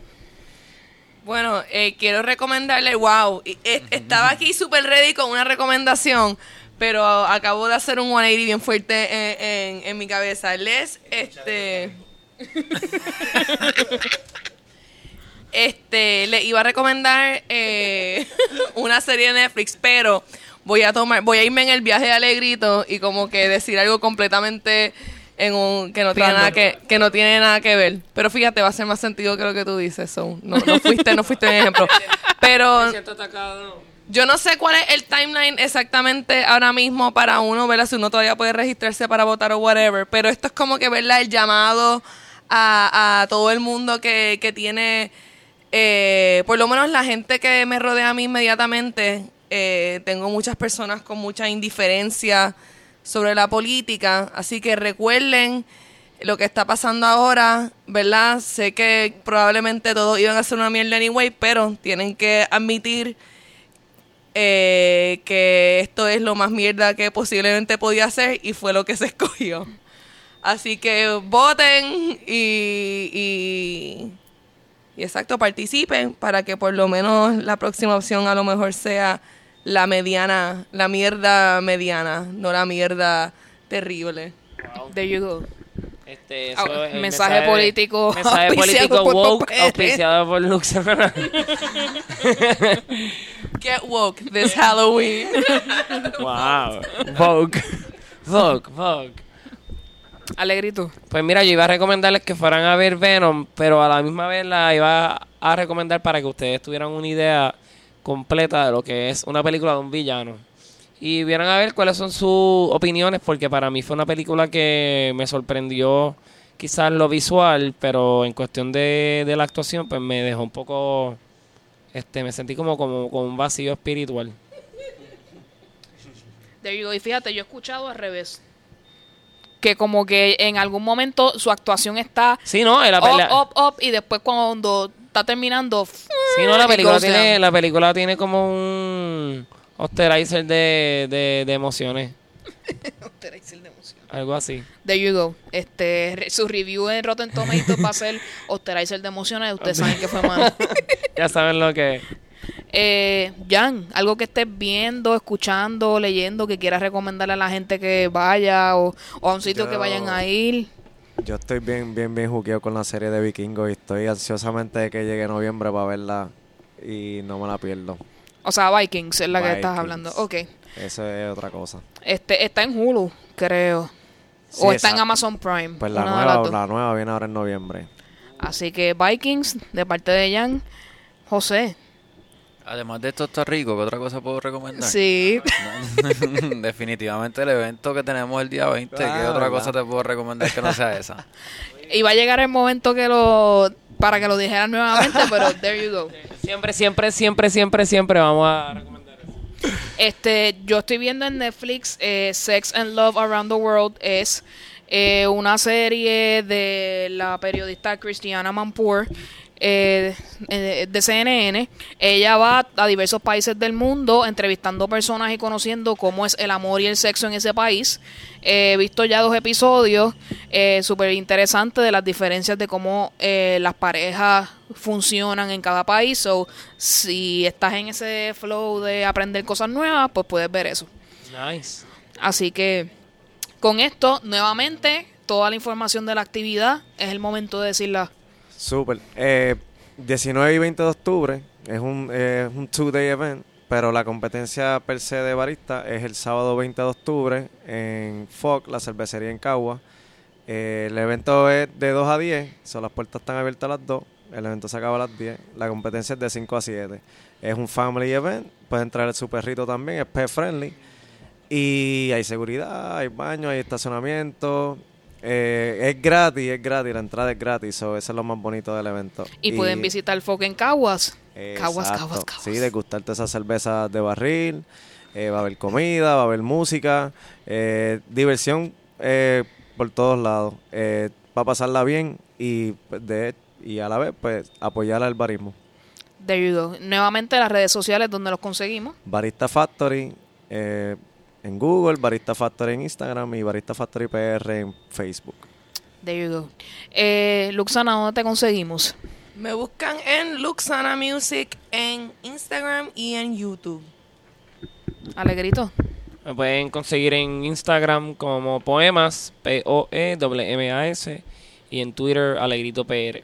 Bueno, eh, quiero recomendarle, wow, eh, estaba aquí súper ready con una recomendación, pero acabo de hacer un 180 bien fuerte en, en- en mi cabeza. Les, este... *laughs* este, le iba a recomendar eh, una serie de Netflix, pero voy a tomar, voy a irme en el viaje de Alegrito y como que decir algo completamente en un que no tiene nada que, que no tiene nada que ver. Pero fíjate, va a hacer más sentido que lo que tú dices. so, no, no fuiste, no fuiste un ejemplo. *laughs* Pero yo no sé cuál es el timeline exactamente ahora mismo para uno, ¿verdad? Si uno todavía puede registrarse para votar o whatever. Pero esto es como que, ¿verdad? El llamado a, a todo el mundo que, que tiene, eh, por lo menos la gente que me rodea a mí inmediatamente. eh, tengo muchas personas con mucha indiferencia sobre la política. Así que recuerden lo que está pasando ahora, ¿verdad? Sé que probablemente todos iban a hacer una mierda anyway, pero tienen que admitir eh, que esto es lo más mierda que posiblemente podía hacer y fue lo que se *laughs* escogió. Así que voten y, y, y exacto, participen para que por lo menos la próxima opción a lo mejor sea la mediana, la mierda mediana, no la mierda terrible. There you go. Este, Ah, eso es el mensaje político Mensaje político por woke, PPR. auspiciado por Luxana. *laughs* Get woke this Halloween. *laughs* wow. Vogue. Vogue, Vogue. Alegrito. Pues mira, yo iba a recomendarles que fueran a ver Venom, pero a la misma vez la iba a recomendar para que ustedes tuvieran una idea completa de lo que es una película de un villano. Y vieran a ver cuáles son sus opiniones, porque para mí fue una película que me sorprendió quizás lo visual, pero en cuestión de, de la actuación, pues me dejó un poco, este, me sentí como, como con un vacío espiritual. There you go. Y fíjate, yo he escuchado al revés. Que como que en algún momento su actuación está Sí, no, la, up, up, up, y después cuando está terminando... Sí, no, la película tiene, la película tiene como un osterizer de, de, de emociones. *laughs* De. Algo así. There you go. Este, re- su review en Rotten Tomatoes va a ser *laughs* Osterizer de emociones. Ustedes saben que fue malo. *laughs* Ya saben lo que es. Eh, Jan, algo que estés viendo, escuchando, leyendo, que quieras recomendarle a la gente que vaya o, o a un sitio que vayan a ir. Yo estoy bien, bien, bien juqueado con la serie de Vikingos y estoy ansiosamente de que llegue noviembre para verla y no me la pierdo. O sea, Vikings es la que estás hablando. Ok. Eso es otra cosa. Este, está en Hulu, creo. Sí, o está en. Amazon Prime. Pues la nueva, la nueva viene ahora en noviembre. Así que Vikings, de parte de Jan. José. Además de esto está rico, ¿qué otra cosa puedo recomendar? Sí. *laughs* Definitivamente el evento que tenemos el día 20, ¿qué Ah, otra ¿verdad? cosa te puedo recomendar que no sea esa? *laughs* Y va a llegar el momento que lo para que lo dijeran nuevamente, pero there you go. Siempre, siempre, siempre, siempre, siempre vamos a recomendar eso. Este, yo estoy viendo en Netflix eh, Sex and Love Around the World es eh, una serie de la periodista Christiana Manpour eh, eh, de CNN. Ella va a diversos países del mundo entrevistando personas y conociendo cómo es el amor y el sexo en ese país. Eh, he visto ya dos episodios eh, súper interesantes de las diferencias de cómo las parejas funcionan en cada país. So, si estás en ese flow de aprender cosas nuevas, pues puedes ver eso. Nice. Así que con esto, nuevamente, toda la información de la actividad es el momento de decirla. Súper. Eh, 19 y 20 de octubre es un, eh, un two-day event, pero la competencia per se de barista es el sábado 20 de octubre en FOC, la cervecería en Cagua. Eh, el evento es de 2 a 10, son las puertas están abiertas a las 2, el evento se acaba a las 10, la competencia es de 5 a 7. Es un family event, puede entrar su perrito también, es pet friendly. Y hay seguridad, hay baño, hay estacionamiento. Eh, es gratis, es gratis, la entrada es gratis, so eso es lo más bonito del evento. Y, pueden visitar Foque en Caguas. Caguas. Caguas, Caguas. Sí, degustarte esas cervezas de barril, eh, va a haber comida, va a haber música, eh, diversión eh, por todos lados. Eh, va a pasarla bien y, pues, de, y a la vez pues apoyar al barismo. There you go. Nuevamente las redes sociales donde los conseguimos. Barista Factory eh, en Google, Barista Factory en Instagram y Barista Factory PR en Facebook. There you go. Eh, Luxana, ¿dónde te conseguimos? Me buscan en Luxana Music en Instagram y en YouTube. Alegrito. Me pueden conseguir en Instagram como Poemas, E P-O-E-M-A-S, y en Twitter, Alegrito PR.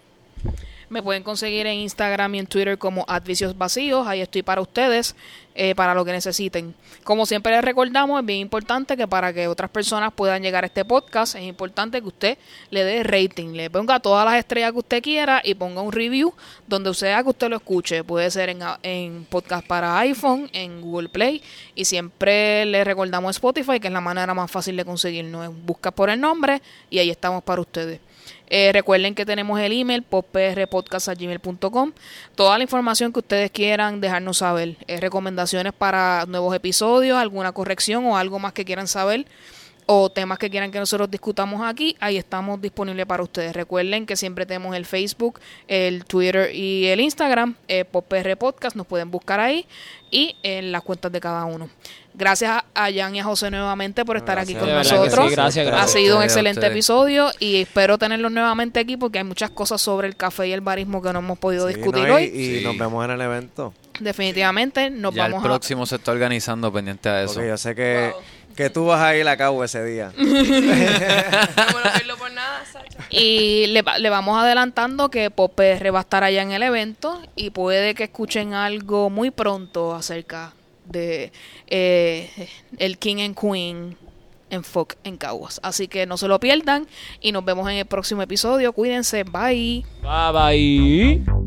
Me pueden conseguir en Instagram y en Twitter como Advicios Vacíos. Ahí estoy para ustedes, eh, para lo que necesiten. Como siempre les recordamos, es bien importante que para que otras personas puedan llegar a este podcast, es importante que usted le dé rating, le ponga todas las estrellas que usted quiera y ponga un review donde sea que usted lo escuche. Puede ser en, en podcast para iPhone, en Google Play. Y siempre le recordamos Spotify, que es la manera más fácil de conseguirnos. Busca por el nombre y ahí estamos para ustedes. Eh, recuerden que tenemos el email poprpodcast.gmail.com. Toda la información que ustedes quieran dejarnos saber. Eh, recomendaciones para nuevos episodios, alguna corrección o algo más que quieran saber. O temas que quieran que nosotros discutamos aquí, ahí estamos disponibles para ustedes. Recuerden que siempre tenemos el Facebook, el Twitter y el Instagram, eh, Podcast, nos pueden buscar ahí y en las cuentas de cada uno. Gracias a- Jan y a José nuevamente por estar aquí con nosotros. sí, gracias, Ha gracias. sido un excelente episodio y espero tenerlos nuevamente aquí porque hay muchas cosas sobre el café y el barismo que no hemos podido Sí, discutir ¿no? hoy. Y, Sí. nos vemos en el evento. Definitivamente nos ya el vamos a... próximo se está organizando pendiente a eso. Porque yo sé que, Wow. que tú vas a ir a cabo ese día. *laughs* No me lo pierdo por nada, Sacha. *laughs* Y le, va- le vamos adelantando que Popr va a estar allá en el evento y puede que escuchen algo muy pronto acerca de eh, el King and Queen en Folk en Caguas. Así que no se lo pierdan y nos vemos en el próximo episodio. Cuídense, bye. Bye bye.